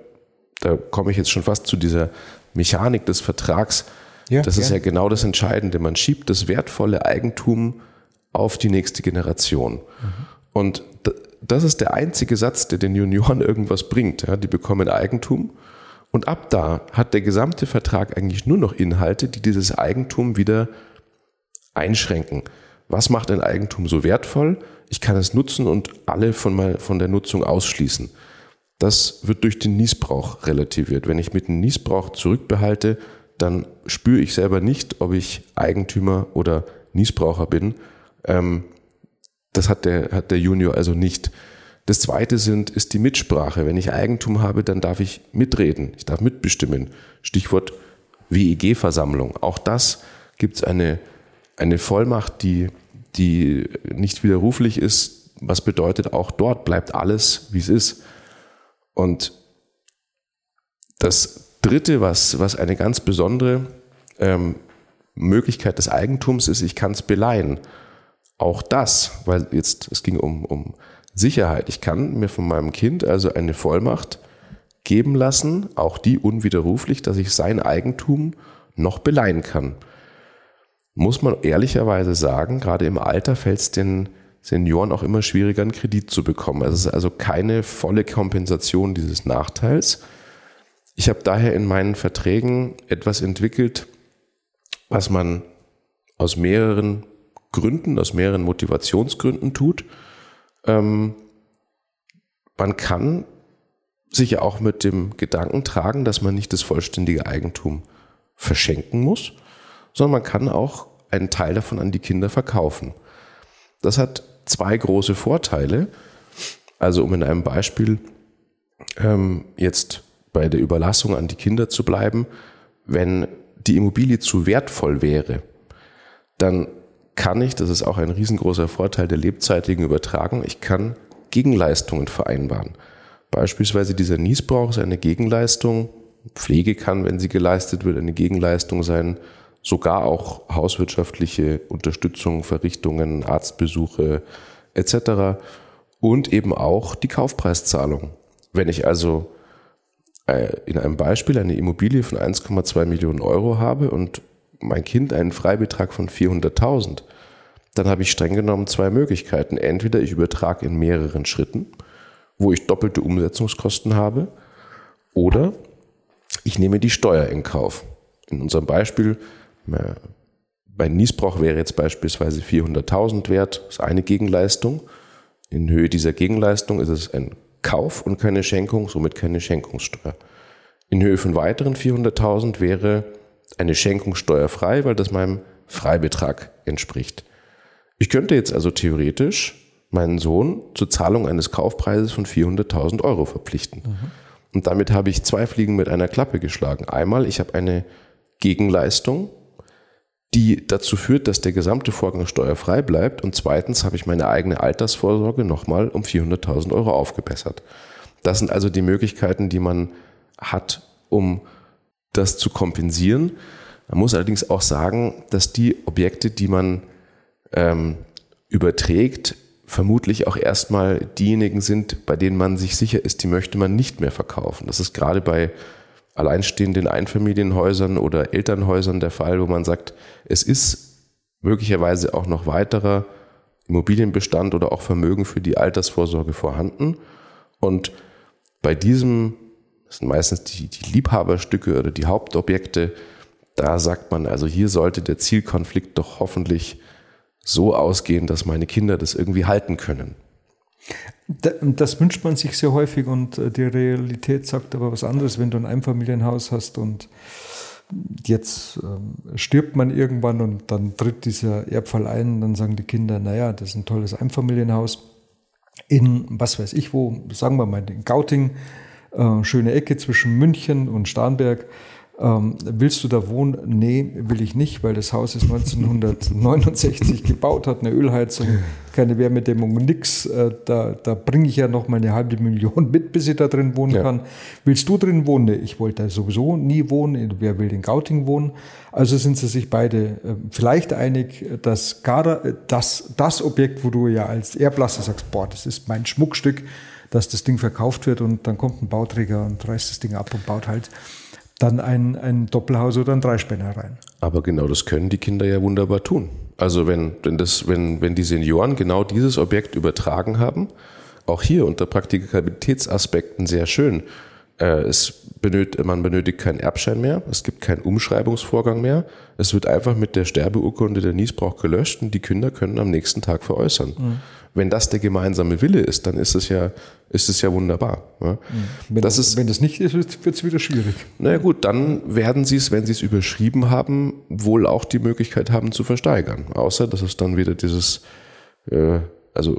da komme ich jetzt schon fast zu dieser Mechanik des Vertrags, ja, das ist ja genau das Entscheidende. Man schiebt das wertvolle Eigentum auf die nächste Generation. Mhm. Und das ist der einzige Satz, der den Junioren irgendwas bringt. Ja, die bekommen Eigentum und ab da hat der gesamte Vertrag eigentlich nur noch Inhalte, die dieses Eigentum wieder einschränken. Was macht ein Eigentum so wertvoll? Ich kann es nutzen und alle von, mal, von der Nutzung ausschließen. Das wird durch den Niesbrauch relativiert. Wenn ich mit dem Niesbrauch zurückbehalte, dann spüre ich selber nicht, ob ich Eigentümer oder Niesbraucher bin. Ähm, das hat der, hat der Junior also nicht. Das zweite sind, ist die Mitsprache. Wenn ich Eigentum habe, dann darf ich mitreden. Ich darf mitbestimmen. Stichwort WEG-Versammlung. Auch das gibt es eine, eine Vollmacht, die, die nicht widerruflich ist. Was bedeutet, auch dort bleibt alles, wie es ist. Und das dritte, was, was eine ganz besondere ähm, Möglichkeit des Eigentums ist, ich kann es beleihen. Auch das, weil jetzt, es ging um, um Sicherheit. Ich kann mir von meinem Kind also eine Vollmacht geben lassen, auch die unwiderruflich, dass ich sein Eigentum noch beleihen kann. Muss man ehrlicherweise sagen, gerade im Alter fällt es den Senioren auch immer schwieriger, einen Kredit zu bekommen. Es ist also keine volle Kompensation dieses Nachteils. Ich habe daher in meinen Verträgen etwas entwickelt, was man aus mehreren Gründen, aus mehreren Motivationsgründen tut. Ähm, man kann sich ja auch mit dem Gedanken tragen, dass man nicht das vollständige Eigentum verschenken muss, sondern man kann auch einen Teil davon an die Kinder verkaufen. Das hat zwei große Vorteile. Also um in einem Beispiel ähm, jetzt bei der Überlassung an die Kinder zu bleiben, wenn die Immobilie zu wertvoll wäre, dann kann ich, das ist auch ein riesengroßer Vorteil der lebzeitigen Übertragung, ich kann Gegenleistungen vereinbaren. Beispielsweise dieser Niesbrauch ist eine Gegenleistung, Pflege kann, wenn sie geleistet wird, eine Gegenleistung sein, sogar auch hauswirtschaftliche Unterstützung, Verrichtungen, Arztbesuche etc. Und eben auch die Kaufpreiszahlung. Wenn ich also äh, in einem Beispiel eine Immobilie von 1,2 Millionen Euro habe und mein Kind einen Freibetrag von 400.000, dann habe ich streng genommen zwei Möglichkeiten. Entweder ich übertrage in mehreren Schritten, wo ich doppelte Umsetzungskosten habe, oder ich nehme die Steuer in Kauf. In unserem Beispiel, äh, bei Niesbrauch wäre jetzt beispielsweise 400.000 wert, das ist eine Gegenleistung. In Höhe dieser Gegenleistung ist es ein Kauf und keine Schenkung, somit keine Schenkungssteuer. In Höhe von weiteren 400.000 wäre eine Schenkung steuerfrei, weil das meinem Freibetrag entspricht. Ich könnte jetzt also theoretisch meinen Sohn zur Zahlung eines Kaufpreises von 400.000 Euro verpflichten. Mhm. Und damit habe ich zwei Fliegen mit einer Klappe geschlagen. Einmal, ich habe eine Gegenleistung, die dazu führt, dass der gesamte Vorgang steuerfrei bleibt. Und zweitens habe ich meine eigene Altersvorsorge nochmal um 400.000 Euro aufgebessert. Das sind also die Möglichkeiten, die man hat, um das zu kompensieren. Man muss allerdings auch sagen, dass die Objekte, die man ähm, überträgt, vermutlich auch erstmal diejenigen sind, bei denen man sich sicher ist, die möchte man nicht mehr verkaufen. Das ist gerade bei alleinstehenden Einfamilienhäusern oder Elternhäusern der Fall, wo man sagt, es ist möglicherweise auch noch weiterer Immobilienbestand oder auch Vermögen für die Altersvorsorge vorhanden. Und bei diesem das sind meistens die, die Liebhaberstücke oder die Hauptobjekte. Da sagt man, also hier sollte der Zielkonflikt doch hoffentlich so ausgehen, dass meine Kinder das irgendwie halten können. Das wünscht man sich sehr häufig und äh, die Realität sagt aber was anderes, wenn du ein Einfamilienhaus hast und jetzt ähm, stirbt man irgendwann und dann tritt dieser Erbfall ein, dann sagen die Kinder, naja, das ist ein tolles Einfamilienhaus in, was weiß ich wo, sagen wir mal in Gauting, äh, schöne Ecke zwischen München und Starnberg. Ähm, willst du da wohnen? Nee, will ich nicht, weil das Haus ist 1969 gebaut, hat eine Ölheizung, keine Wärmedämmung, nix. Äh, da, da bringe ich ja noch mal eine halbe Million mit, bis ich da drin wohnen ja. kann. Willst du drin wohnen? Nee, ich wollte da sowieso nie wohnen. Wer will in Gauting wohnen? Also sind sie sich beide äh, vielleicht einig, dass Gara, äh, das, das Objekt, wo du ja als Erblasser sagst, boah, das ist mein Schmuckstück, dass das Ding verkauft wird und dann kommt ein Bauträger und reißt das Ding ab und baut halt dann ein, ein Doppelhaus oder ein Dreispänner rein. Aber genau das können die Kinder ja wunderbar tun. Also wenn, wenn, das, wenn, wenn die Senioren genau dieses Objekt übertragen haben, auch hier unter Praktikabilitätsaspekten sehr schön. Äh, es benötigt, man benötigt keinen Erbschein mehr, es gibt keinen Umschreibungsvorgang mehr. Es wird einfach mit der Sterbeurkunde der Niesbrauch gelöscht und die Kinder können am nächsten Tag veräußern. Mhm. Wenn das der gemeinsame Wille ist, dann ist es ja, ist es ja wunderbar. Ja. Mhm. Wenn, das ist, wenn das nicht ist, wird es wieder schwierig. Na gut, dann werden sie es, wenn sie es überschrieben haben, wohl auch die Möglichkeit haben zu versteigern. Außer, dass es dann wieder dieses, äh, also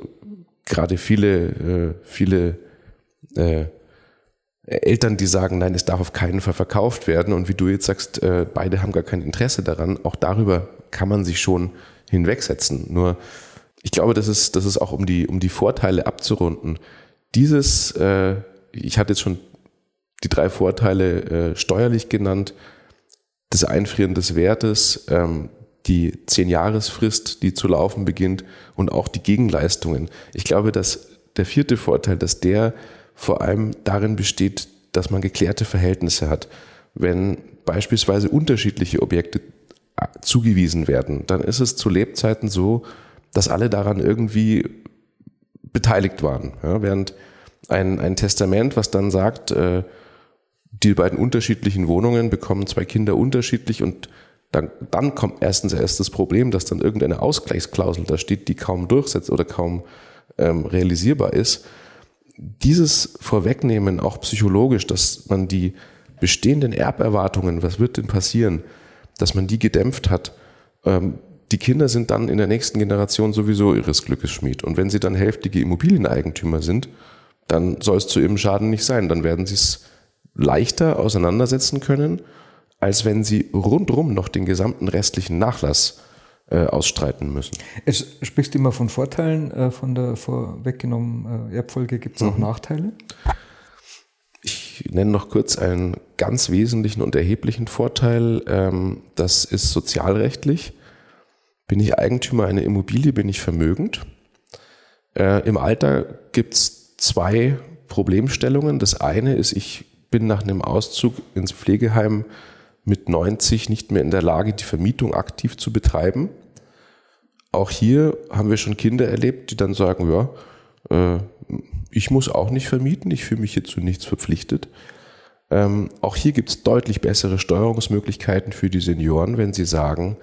gerade viele, äh, viele äh, Eltern, die sagen, nein, es darf auf keinen Fall verkauft werden und wie du jetzt sagst, äh, beide haben gar kein Interesse daran, auch darüber kann man sich schon hinwegsetzen. Nur ich glaube, das ist, das ist auch um die, um die Vorteile abzurunden. Dieses, äh, ich hatte jetzt schon die drei Vorteile äh, steuerlich genannt, das Einfrieren des Wertes, ähm, die Zehn-Jahresfrist, die zu laufen beginnt und auch die Gegenleistungen. Ich glaube, dass der vierte Vorteil, dass der vor allem darin besteht, dass man geklärte Verhältnisse hat. Wenn beispielsweise unterschiedliche Objekte zugewiesen werden, dann ist es zu Lebzeiten so, dass alle daran irgendwie beteiligt waren. Ja, während ein, ein Testament, was dann sagt, äh, die beiden unterschiedlichen Wohnungen bekommen zwei Kinder unterschiedlich und dann, dann kommt erstens erst das Problem, dass dann irgendeine Ausgleichsklausel da steht, die kaum durchsetzt oder kaum ähm, realisierbar ist. Dieses Vorwegnehmen auch psychologisch, dass man die bestehenden Erberwartungen, was wird denn passieren, dass man die gedämpft hat. Ähm, die Kinder sind dann in der nächsten Generation sowieso ihres Glückes Schmied. Und wenn sie dann hälftige Immobilieneigentümer sind, dann soll es zu ihrem Schaden nicht sein. Dann werden sie es leichter auseinandersetzen können als wenn sie rundrum noch den gesamten restlichen Nachlass äh, ausstreiten müssen. Es sprichst immer von Vorteilen äh, von der vorweggenommenen äh, Erbfolge. Gibt es auch mhm. Nachteile? Ich nenne noch kurz einen ganz wesentlichen und erheblichen Vorteil. Ähm, das ist sozialrechtlich. Bin ich Eigentümer einer Immobilie, bin ich vermögend. Äh, Im Alter gibt es zwei Problemstellungen. Das eine ist, ich bin nach einem Auszug ins Pflegeheim mit 90 nicht mehr in der Lage, die Vermietung aktiv zu betreiben. Auch hier haben wir schon Kinder erlebt, die dann sagen, ja, äh, ich muss auch nicht vermieten, ich fühle mich hierzu nichts verpflichtet. Ähm, auch hier gibt es deutlich bessere Steuerungsmöglichkeiten für die Senioren, wenn sie sagen,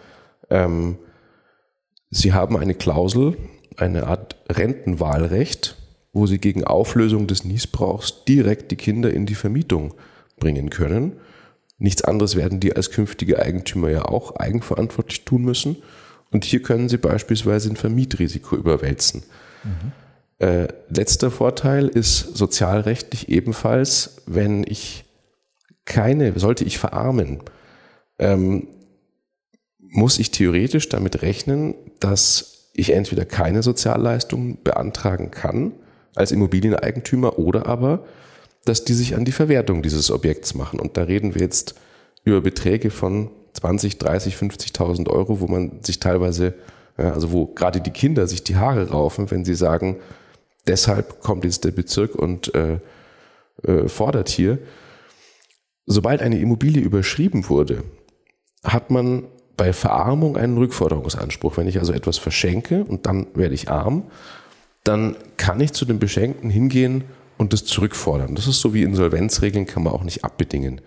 ähm, sie haben eine Klausel, eine Art Rentenwahlrecht, wo sie gegen Auflösung des Niesbrauchs direkt die Kinder in die Vermietung bringen können. Nichts anderes werden die als künftige Eigentümer ja auch eigenverantwortlich tun müssen. Und hier können sie beispielsweise ein Vermietrisiko überwälzen. Mhm. Äh, letzter Vorteil ist sozialrechtlich ebenfalls, wenn ich keine, sollte ich verarmen, ähm, muss ich theoretisch damit rechnen, dass ich entweder keine Sozialleistungen beantragen kann als Immobilieneigentümer oder aber dass die sich an die Verwertung dieses Objekts machen. Und da reden wir jetzt über Beträge von 20, 30, 50.000 Euro, wo man sich teilweise, also wo gerade die Kinder sich die Haare raufen, wenn sie sagen, deshalb kommt jetzt der Bezirk und äh, äh, fordert hier. Sobald eine Immobilie überschrieben wurde, hat man bei Verarmung einen Rückforderungsanspruch. Wenn ich also etwas verschenke und dann werde ich arm, dann kann ich zu dem Beschenkten hingehen und das zurückfordern. Das ist so wie Insolvenzregeln, kann man auch nicht abbedingen.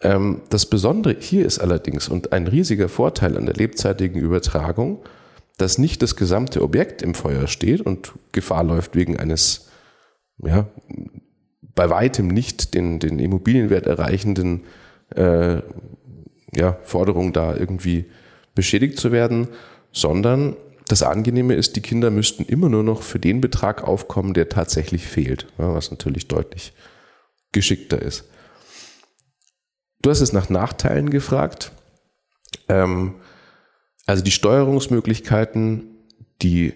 Ähm, das Besondere hier ist allerdings und ein riesiger Vorteil an der lebzeitigen Übertragung, dass nicht das gesamte Objekt im Feuer steht und Gefahr läuft wegen eines, ja, bei weitem nicht den, den Immobilienwert erreichenden äh, ja, Forderung da irgendwie beschädigt zu werden, sondern das Angenehme ist, die Kinder müssten immer nur noch für den Betrag aufkommen, der tatsächlich fehlt, was natürlich deutlich geschickter ist. Du hast es nach Nachteilen gefragt. Ähm, also die Steuerungsmöglichkeiten, die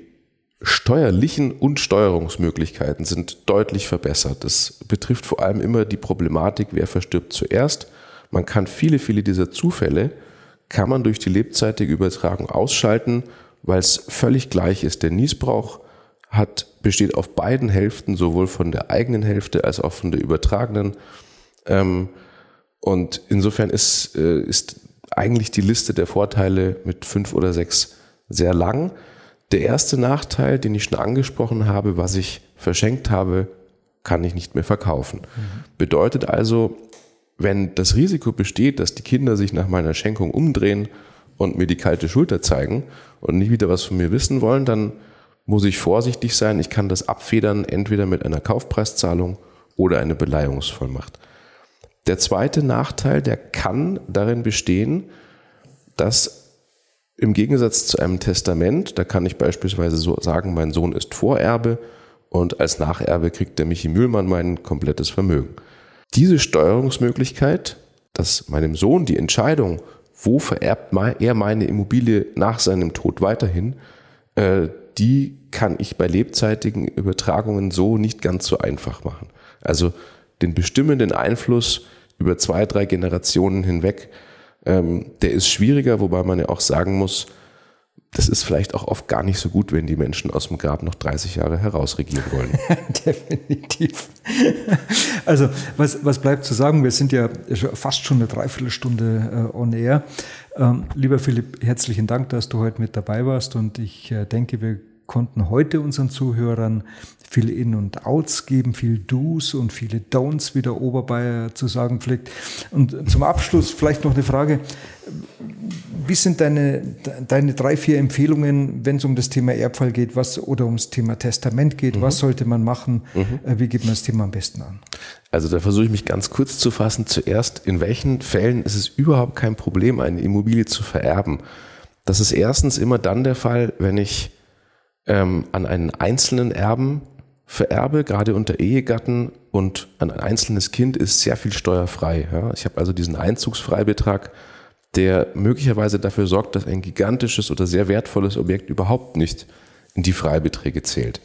steuerlichen und Steuerungsmöglichkeiten sind deutlich verbessert. Das betrifft vor allem immer die Problematik, wer verstirbt zuerst. Man kann viele, viele dieser Zufälle, kann man durch die lebzeitige Übertragung ausschalten weil es völlig gleich ist. Der Niesbrauch hat, besteht auf beiden Hälften, sowohl von der eigenen Hälfte als auch von der übertragenen. Ähm, Und insofern ist, äh, ist eigentlich die Liste der Vorteile mit fünf oder sechs sehr lang. Der erste Nachteil, den ich schon angesprochen habe, was ich verschenkt habe, kann ich nicht mehr verkaufen. Mhm. Bedeutet also, wenn das Risiko besteht, dass die Kinder sich nach meiner Schenkung umdrehen und mir die kalte Schulter zeigen und nicht wieder was von mir wissen wollen, dann muss ich vorsichtig sein. Ich kann das abfedern, entweder mit einer Kaufpreiszahlung oder einer Beleihungsvollmacht. Der zweite Nachteil, der kann darin bestehen, dass im Gegensatz zu einem Testament, da kann ich beispielsweise so sagen, mein Sohn ist Vorerbe und als Nacherbe kriegt der Michi Mühlmann mein komplettes Vermögen. Diese Steuerungsmöglichkeit, dass meinem Sohn die Entscheidung, wo vererbt er meine Immobilie nach seinem Tod weiterhin, äh, die kann ich bei lebzeitigen Übertragungen so nicht ganz so einfach machen. Also den bestimmenden Einfluss über zwei, drei Generationen hinweg, ähm, der ist schwieriger, wobei man ja auch sagen muss, das ist vielleicht auch oft gar nicht so gut, wenn die Menschen aus dem Grab noch 30 Jahre herausregieren wollen. (laughs) Definitiv. Also, was, was bleibt zu sagen? Wir sind ja fast schon eine Dreiviertelstunde äh, on air. Ähm, lieber Philipp, herzlichen Dank, dass du heute mit dabei warst und ich äh, denke, wir konnten heute unseren Zuhörern viele In- und Outs geben, viel Do's und viele Don'ts, wie der Oberbayer zu sagen pflegt. Und zum Abschluss vielleicht noch eine Frage. Wie sind deine, deine drei, vier Empfehlungen, wenn es um das Thema Erbfall geht was, oder ums Thema Testament geht? Mhm. Was sollte man machen? Mhm. Äh, wie geht man das Thema am besten an? Also da versuche ich mich ganz kurz zu fassen. Zuerst, in welchen Fällen ist es überhaupt kein Problem, eine Immobilie zu vererben? Das ist erstens immer dann der Fall, wenn ich ähm, an einen einzelnen Erben vererbe, gerade unter Ehegatten und an ein einzelnes Kind ist sehr viel steuerfrei. Ja? Ich habe also diesen Einzugsfreibetrag, der möglicherweise dafür sorgt, dass ein gigantisches oder sehr wertvolles Objekt überhaupt nicht in die Freibeträge zählt.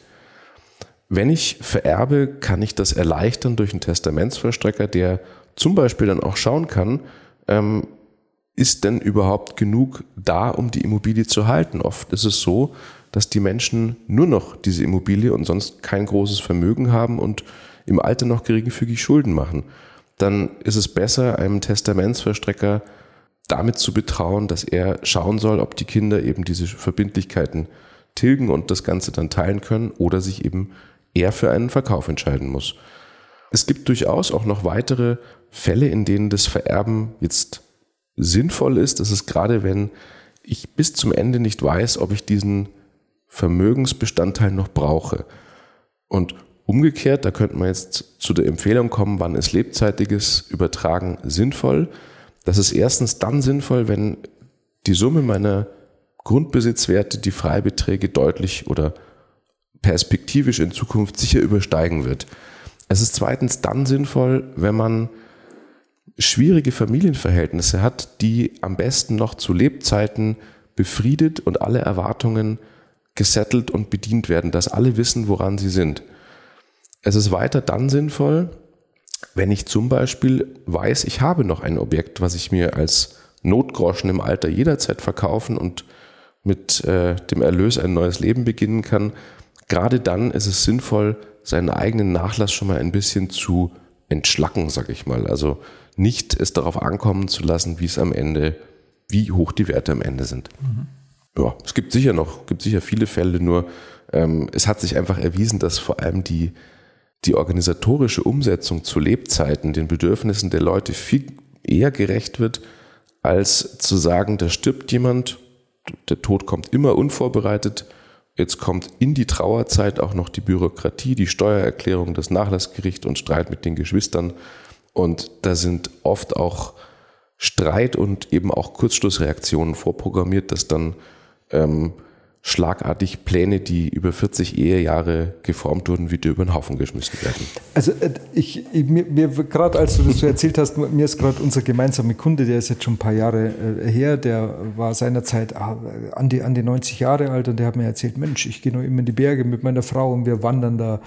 Wenn ich vererbe, kann ich das erleichtern durch einen Testamentsvollstrecker, der zum Beispiel dann auch schauen kann, ähm, ist denn überhaupt genug da, um die Immobilie zu halten? Oft ist es so, dass die Menschen nur noch diese Immobilie und sonst kein großes Vermögen haben und im Alter noch geringfügig Schulden machen. Dann ist es besser, einem Testamentsverstrecker damit zu betrauen, dass er schauen soll, ob die Kinder eben diese Verbindlichkeiten tilgen und das Ganze dann teilen können oder sich eben eher für einen Verkauf entscheiden muss. Es gibt durchaus auch noch weitere Fälle, in denen das Vererben jetzt sinnvoll ist. Das ist gerade, wenn ich bis zum Ende nicht weiß, ob ich diesen Vermögensbestandteil noch brauche. Und umgekehrt, da könnte man jetzt zu der Empfehlung kommen, wann ist lebzeitiges Übertragen sinnvoll. Das ist erstens dann sinnvoll, wenn die Summe meiner Grundbesitzwerte die Freibeträge deutlich oder perspektivisch in Zukunft sicher übersteigen wird. Es ist zweitens dann sinnvoll, wenn man schwierige Familienverhältnisse hat, die am besten noch zu Lebzeiten befriedet und alle Erwartungen gesettelt und bedient werden, dass alle wissen, woran sie sind. Es ist weiter dann sinnvoll, wenn ich zum Beispiel weiß, ich habe noch ein Objekt, was ich mir als Notgroschen im Alter jederzeit verkaufen und mit äh, dem Erlös ein neues Leben beginnen kann. Gerade dann ist es sinnvoll, seinen eigenen Nachlass schon mal ein bisschen zu entschlacken, sag ich mal. Also nicht es darauf ankommen zu lassen, wie es am Ende, wie hoch die Werte am Ende sind. Mhm ja, es gibt sicher noch, gibt sicher viele Fälle, nur ähm, es hat sich einfach erwiesen, dass vor allem die, die organisatorische Umsetzung zu Lebzeiten den Bedürfnissen der Leute viel eher gerecht wird, als zu sagen, da stirbt jemand, der Tod kommt immer unvorbereitet, jetzt kommt in die Trauerzeit auch noch die Bürokratie, die Steuererklärung, das Nachlassgericht und Streit mit den Geschwistern. Und da sind oft auch Streit und eben auch Kurzschlussreaktionen vorprogrammiert, dass dann ähm, schlagartig Pläne, die über 40 Ehejahre geformt wurden, wieder über den Haufen geschmissen werden. Also äh, ich, ich mir, mir gerade als du das so erzählt hast, mir ist gerade unser gemeinsamer Kunde, der ist jetzt schon ein paar Jahre äh, her, der war seinerzeit ah, an, die, an die 90 Jahre alt und der hat mir erzählt, Mensch, ich gehe noch immer in die Berge mit meiner Frau und wir wandern da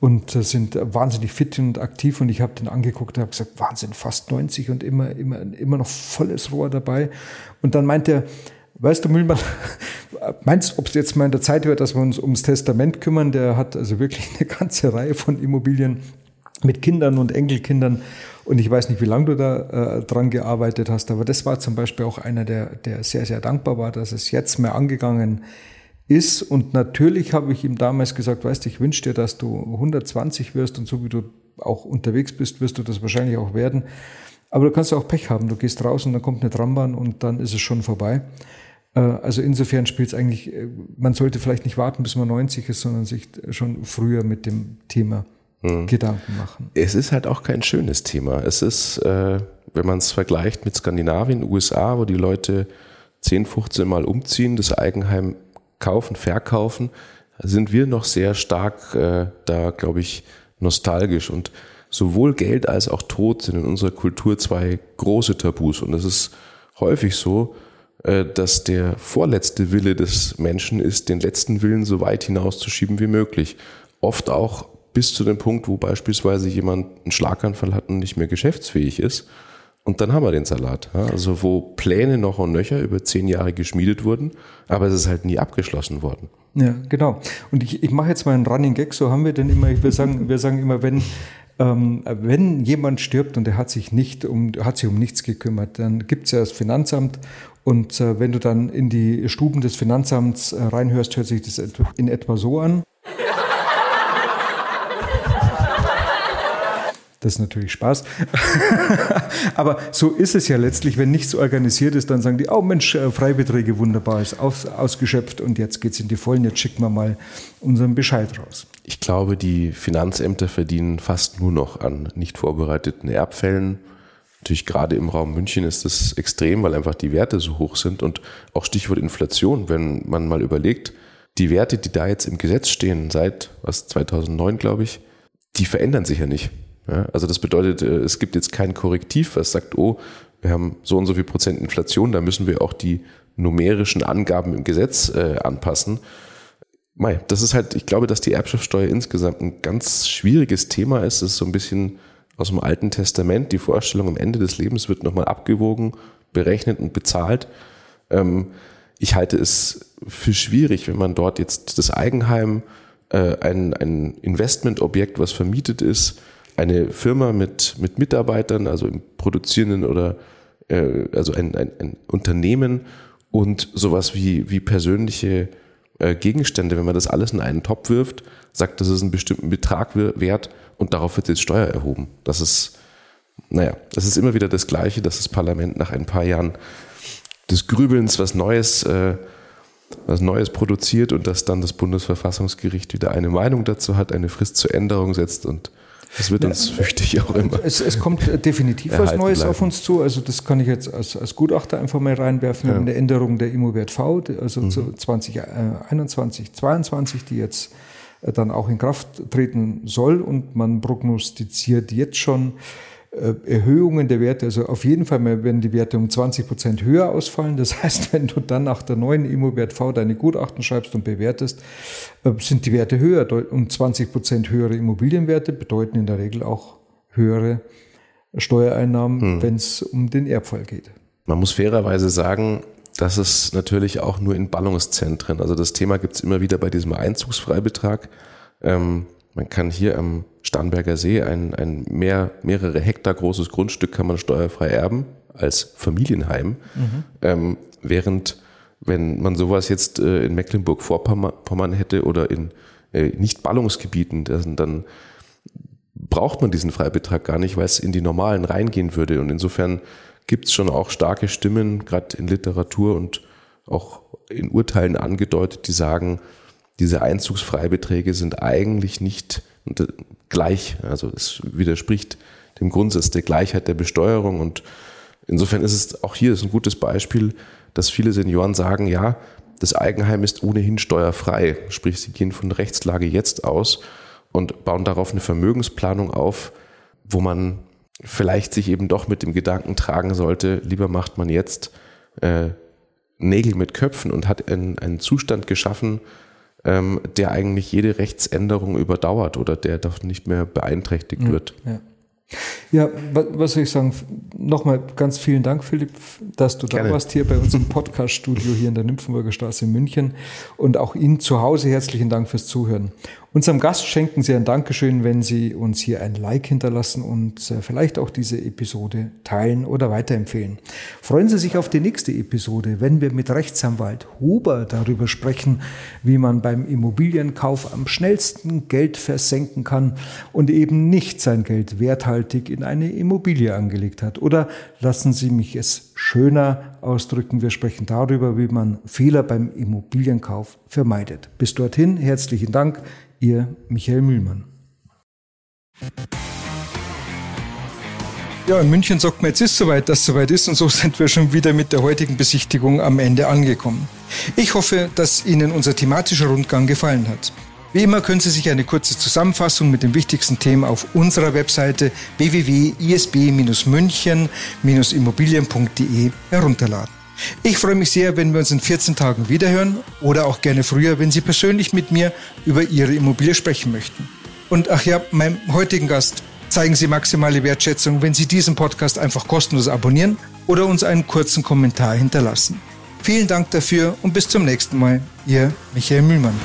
und äh, sind wahnsinnig fit und aktiv und ich habe den angeguckt und habe gesagt, Wahnsinn, fast 90 und immer, immer, immer noch volles Rohr dabei. Und dann meint er, Weißt du, Mühlmann, (laughs) meinst du, ob es jetzt mal in der Zeit wird, dass wir uns ums Testament kümmern? Der hat also wirklich eine ganze (laughs) Reihe von Immobilien. mit Kindern und Enkelkindern. Und ich weiß nicht, wie lange du da äh, dran gearbeitet hast, aber das war zum Beispiel auch einer, der, der sehr, sehr dankbar war, dass es jetzt mehr angegangen ist. Und natürlich habe ich ihm damals gesagt, weißt du, ich wünsche dir, dass du 120 wirst und so wie du auch unterwegs bist, wirst du das wahrscheinlich auch werden. Aber du kannst auch Pech haben. Du gehst raus und dann kommt eine Trambahn und dann ist es schon vorbei. Äh, also insofern spielt es eigentlich, äh, man sollte vielleicht nicht warten, bis man 90 ist, sondern sich schon früher mit dem Thema hm. Gedanken machen. Es ist halt auch kein schönes Thema. Es ist, äh, wenn man es vergleicht mit Skandinavien, USA, wo die Leute 10, 15 Mal umziehen, das Eigenheim kaufen, verkaufen, sind wir noch sehr stark äh, da, glaube ich, nostalgisch. Und sowohl Geld als auch Tod sind in unserer Kultur zwei große Tabus. Und es ist häufig so, dass der vorletzte Wille des Menschen ist, den letzten Willen so weit hinauszuschieben wie möglich. Oft auch bis zu dem Punkt, wo beispielsweise jemand einen Schlaganfall hat und nicht mehr geschäftsfähig ist. Und dann haben wir den Salat. Also wo Pläne noch und nöcher über zehn Jahre geschmiedet wurden, aber es ist halt nie abgeschlossen worden. Ja, genau. Und ich, ich mache jetzt mal einen Running Gag, so haben wir denn immer, wir sagen, wir sagen immer, wenn, ähm, wenn jemand stirbt und er hat sich nicht um, hat sich um nichts gekümmert, dann gibt es ja das Finanzamt und äh, wenn du dann in die Stuben des Finanzamts äh, reinhörst, hört sich das in etwa so an. Das ist natürlich Spaß. (laughs) Aber so ist es ja letztlich, wenn nichts organisiert ist, dann sagen die, oh Mensch, äh, Freibeträge wunderbar, ist aus, ausgeschöpft und jetzt geht es in die Vollen, jetzt schicken wir mal unseren Bescheid raus. Ich glaube, die Finanzämter verdienen fast nur noch an nicht vorbereiteten Erbfällen. Natürlich gerade im Raum München ist das extrem, weil einfach die Werte so hoch sind und auch Stichwort Inflation, wenn man mal überlegt, die Werte, die da jetzt im Gesetz stehen, seit was 2009, glaube ich, die verändern sich ja nicht. Ja, also das bedeutet, äh, es gibt jetzt kein Korrektiv, was sagt, oh, wir haben so und so viel Prozent Inflation, da müssen wir auch die numerischen Angaben im Gesetz äh, anpassen. Mei, das ist halt, ich glaube, dass die Erbschaftssteuer insgesamt ein ganz schwieriges Thema ist. Es ist so ein bisschen aus dem Alten Testament. Die Vorstellung am Ende des Lebens wird nochmal abgewogen, berechnet und bezahlt. Ähm, ich halte es für schwierig, wenn man dort jetzt das Eigenheim, äh, ein, ein Investmentobjekt, was vermietet ist, eine Firma mit, mit Mitarbeitern, also im produzierenden oder äh, also ein, ein, ein Unternehmen und sowas wie, wie persönliche äh, Gegenstände, wenn man das alles in einen Topf wirft, sagt, das ist einen bestimmten Betrag wert und darauf wird jetzt Steuer erhoben. Das ist, naja, das ist immer wieder das Gleiche, dass das Parlament nach ein paar Jahren des Grübelns was Neues, äh, was Neues produziert und dass dann das Bundesverfassungsgericht wieder eine Meinung dazu hat, eine Frist zur Änderung setzt und das wird uns, ich, auch immer. Es, es kommt definitiv was Neues bleiben. auf uns zu. Also das kann ich jetzt als, als Gutachter einfach mal reinwerfen. Ja. Eine Änderung der Immowert V, also mhm. zu 2021, 2022, die jetzt äh, dann auch in Kraft treten soll. Und man prognostiziert jetzt schon äh, Erhöhungen der Werte, also auf jeden Fall werden die Werte um 20 Prozent höher ausfallen. Das (laughs) heißt, wenn du dann nach der neuen Immowert V deine Gutachten schreibst und bewertest, äh, sind die Werte höher. Und 20 Prozent höhere Immobilienwerte bedeuten in der Regel auch höhere Steuereinnahmen, hm. wenn es um den Erbfall geht. Man muss fairerweise sagen, das ist natürlich auch nur in Ballungszentren. Also das Thema gibt es immer wieder bei diesem Einzugsfreibetrag. Ähm, man kann hier am Starnberger See ein, ein mehr, mehrere Hektar großes Grundstück kann man steuerfrei erben als Familienheim, mhm. ähm, während wenn man sowas jetzt äh, in Mecklenburg-Vorpommern hätte oder in äh, Nicht-Ballungsgebieten, dann, dann braucht man diesen Freibetrag gar nicht, weil es in die normalen reingehen würde. Und insofern gibt es schon auch starke Stimmen, gerade in Literatur und auch in Urteilen angedeutet, die sagen, diese Einzugsfreibeträge sind eigentlich nicht gleich. Also es widerspricht dem Grundsatz der Gleichheit der Besteuerung. Und insofern ist es auch hier ist ein gutes Beispiel, dass viele Senioren sagen, ja, das Eigenheim ist ohnehin steuerfrei. Sprich, sie gehen von der Rechtslage jetzt aus und bauen darauf eine Vermögensplanung auf, wo man vielleicht sich eben doch mit dem Gedanken tragen sollte, lieber macht man jetzt äh, Nägel mit Köpfen und hat einen, einen Zustand geschaffen, ähm, der eigentlich jede Rechtsänderung überdauert oder der doch nicht mehr beeinträchtigt wird. Ja. Ja, was soll ich sagen? Nochmal ganz vielen Dank, Philipp, dass du Gerne. da warst hier bei uns im Podcast-Studio hier in der Nymphenburger Straße in München und auch Ihnen zu Hause herzlichen Dank fürs Zuhören. Unserem Gast schenken Sie ein Dankeschön, wenn Sie uns hier ein Like hinterlassen und äh, vielleicht auch diese Episode teilen oder weiterempfehlen. Freuen Sie sich auf die nächste Episode, wenn wir mit Rechtsanwalt Huber darüber sprechen, wie man beim Immobilienkauf am schnellsten Geld versenken kann und eben nicht sein Geld werthaltig in eine Immobilie angelegt hat. Oder lassen Sie mich es schöner ausdrücken, wir sprechen darüber, wie man Fehler beim Immobilienkauf vermeidet. Bis dorthin herzlichen Dank. Ihr Michael Mühlmann. Ja, in München sagt man, jetzt ist soweit, dass soweit ist und so sind wir schon wieder mit der heutigen Besichtigung am Ende angekommen. Ich hoffe, dass Ihnen unser thematischer Rundgang gefallen hat. Wie immer können Sie sich eine kurze Zusammenfassung mit den wichtigsten Themen auf unserer Webseite www.isb-münchen-immobilien.de herunterladen. Ich freue mich sehr, wenn wir uns in 14 Tagen wiederhören oder auch gerne früher, wenn Sie persönlich mit mir über Ihre Immobilie sprechen möchten. Und ach ja, meinem heutigen Gast zeigen Sie maximale Wertschätzung, wenn Sie diesen Podcast einfach kostenlos abonnieren oder uns einen kurzen Kommentar hinterlassen. Vielen Dank dafür und bis zum nächsten Mal. Ihr Michael Mühlmann.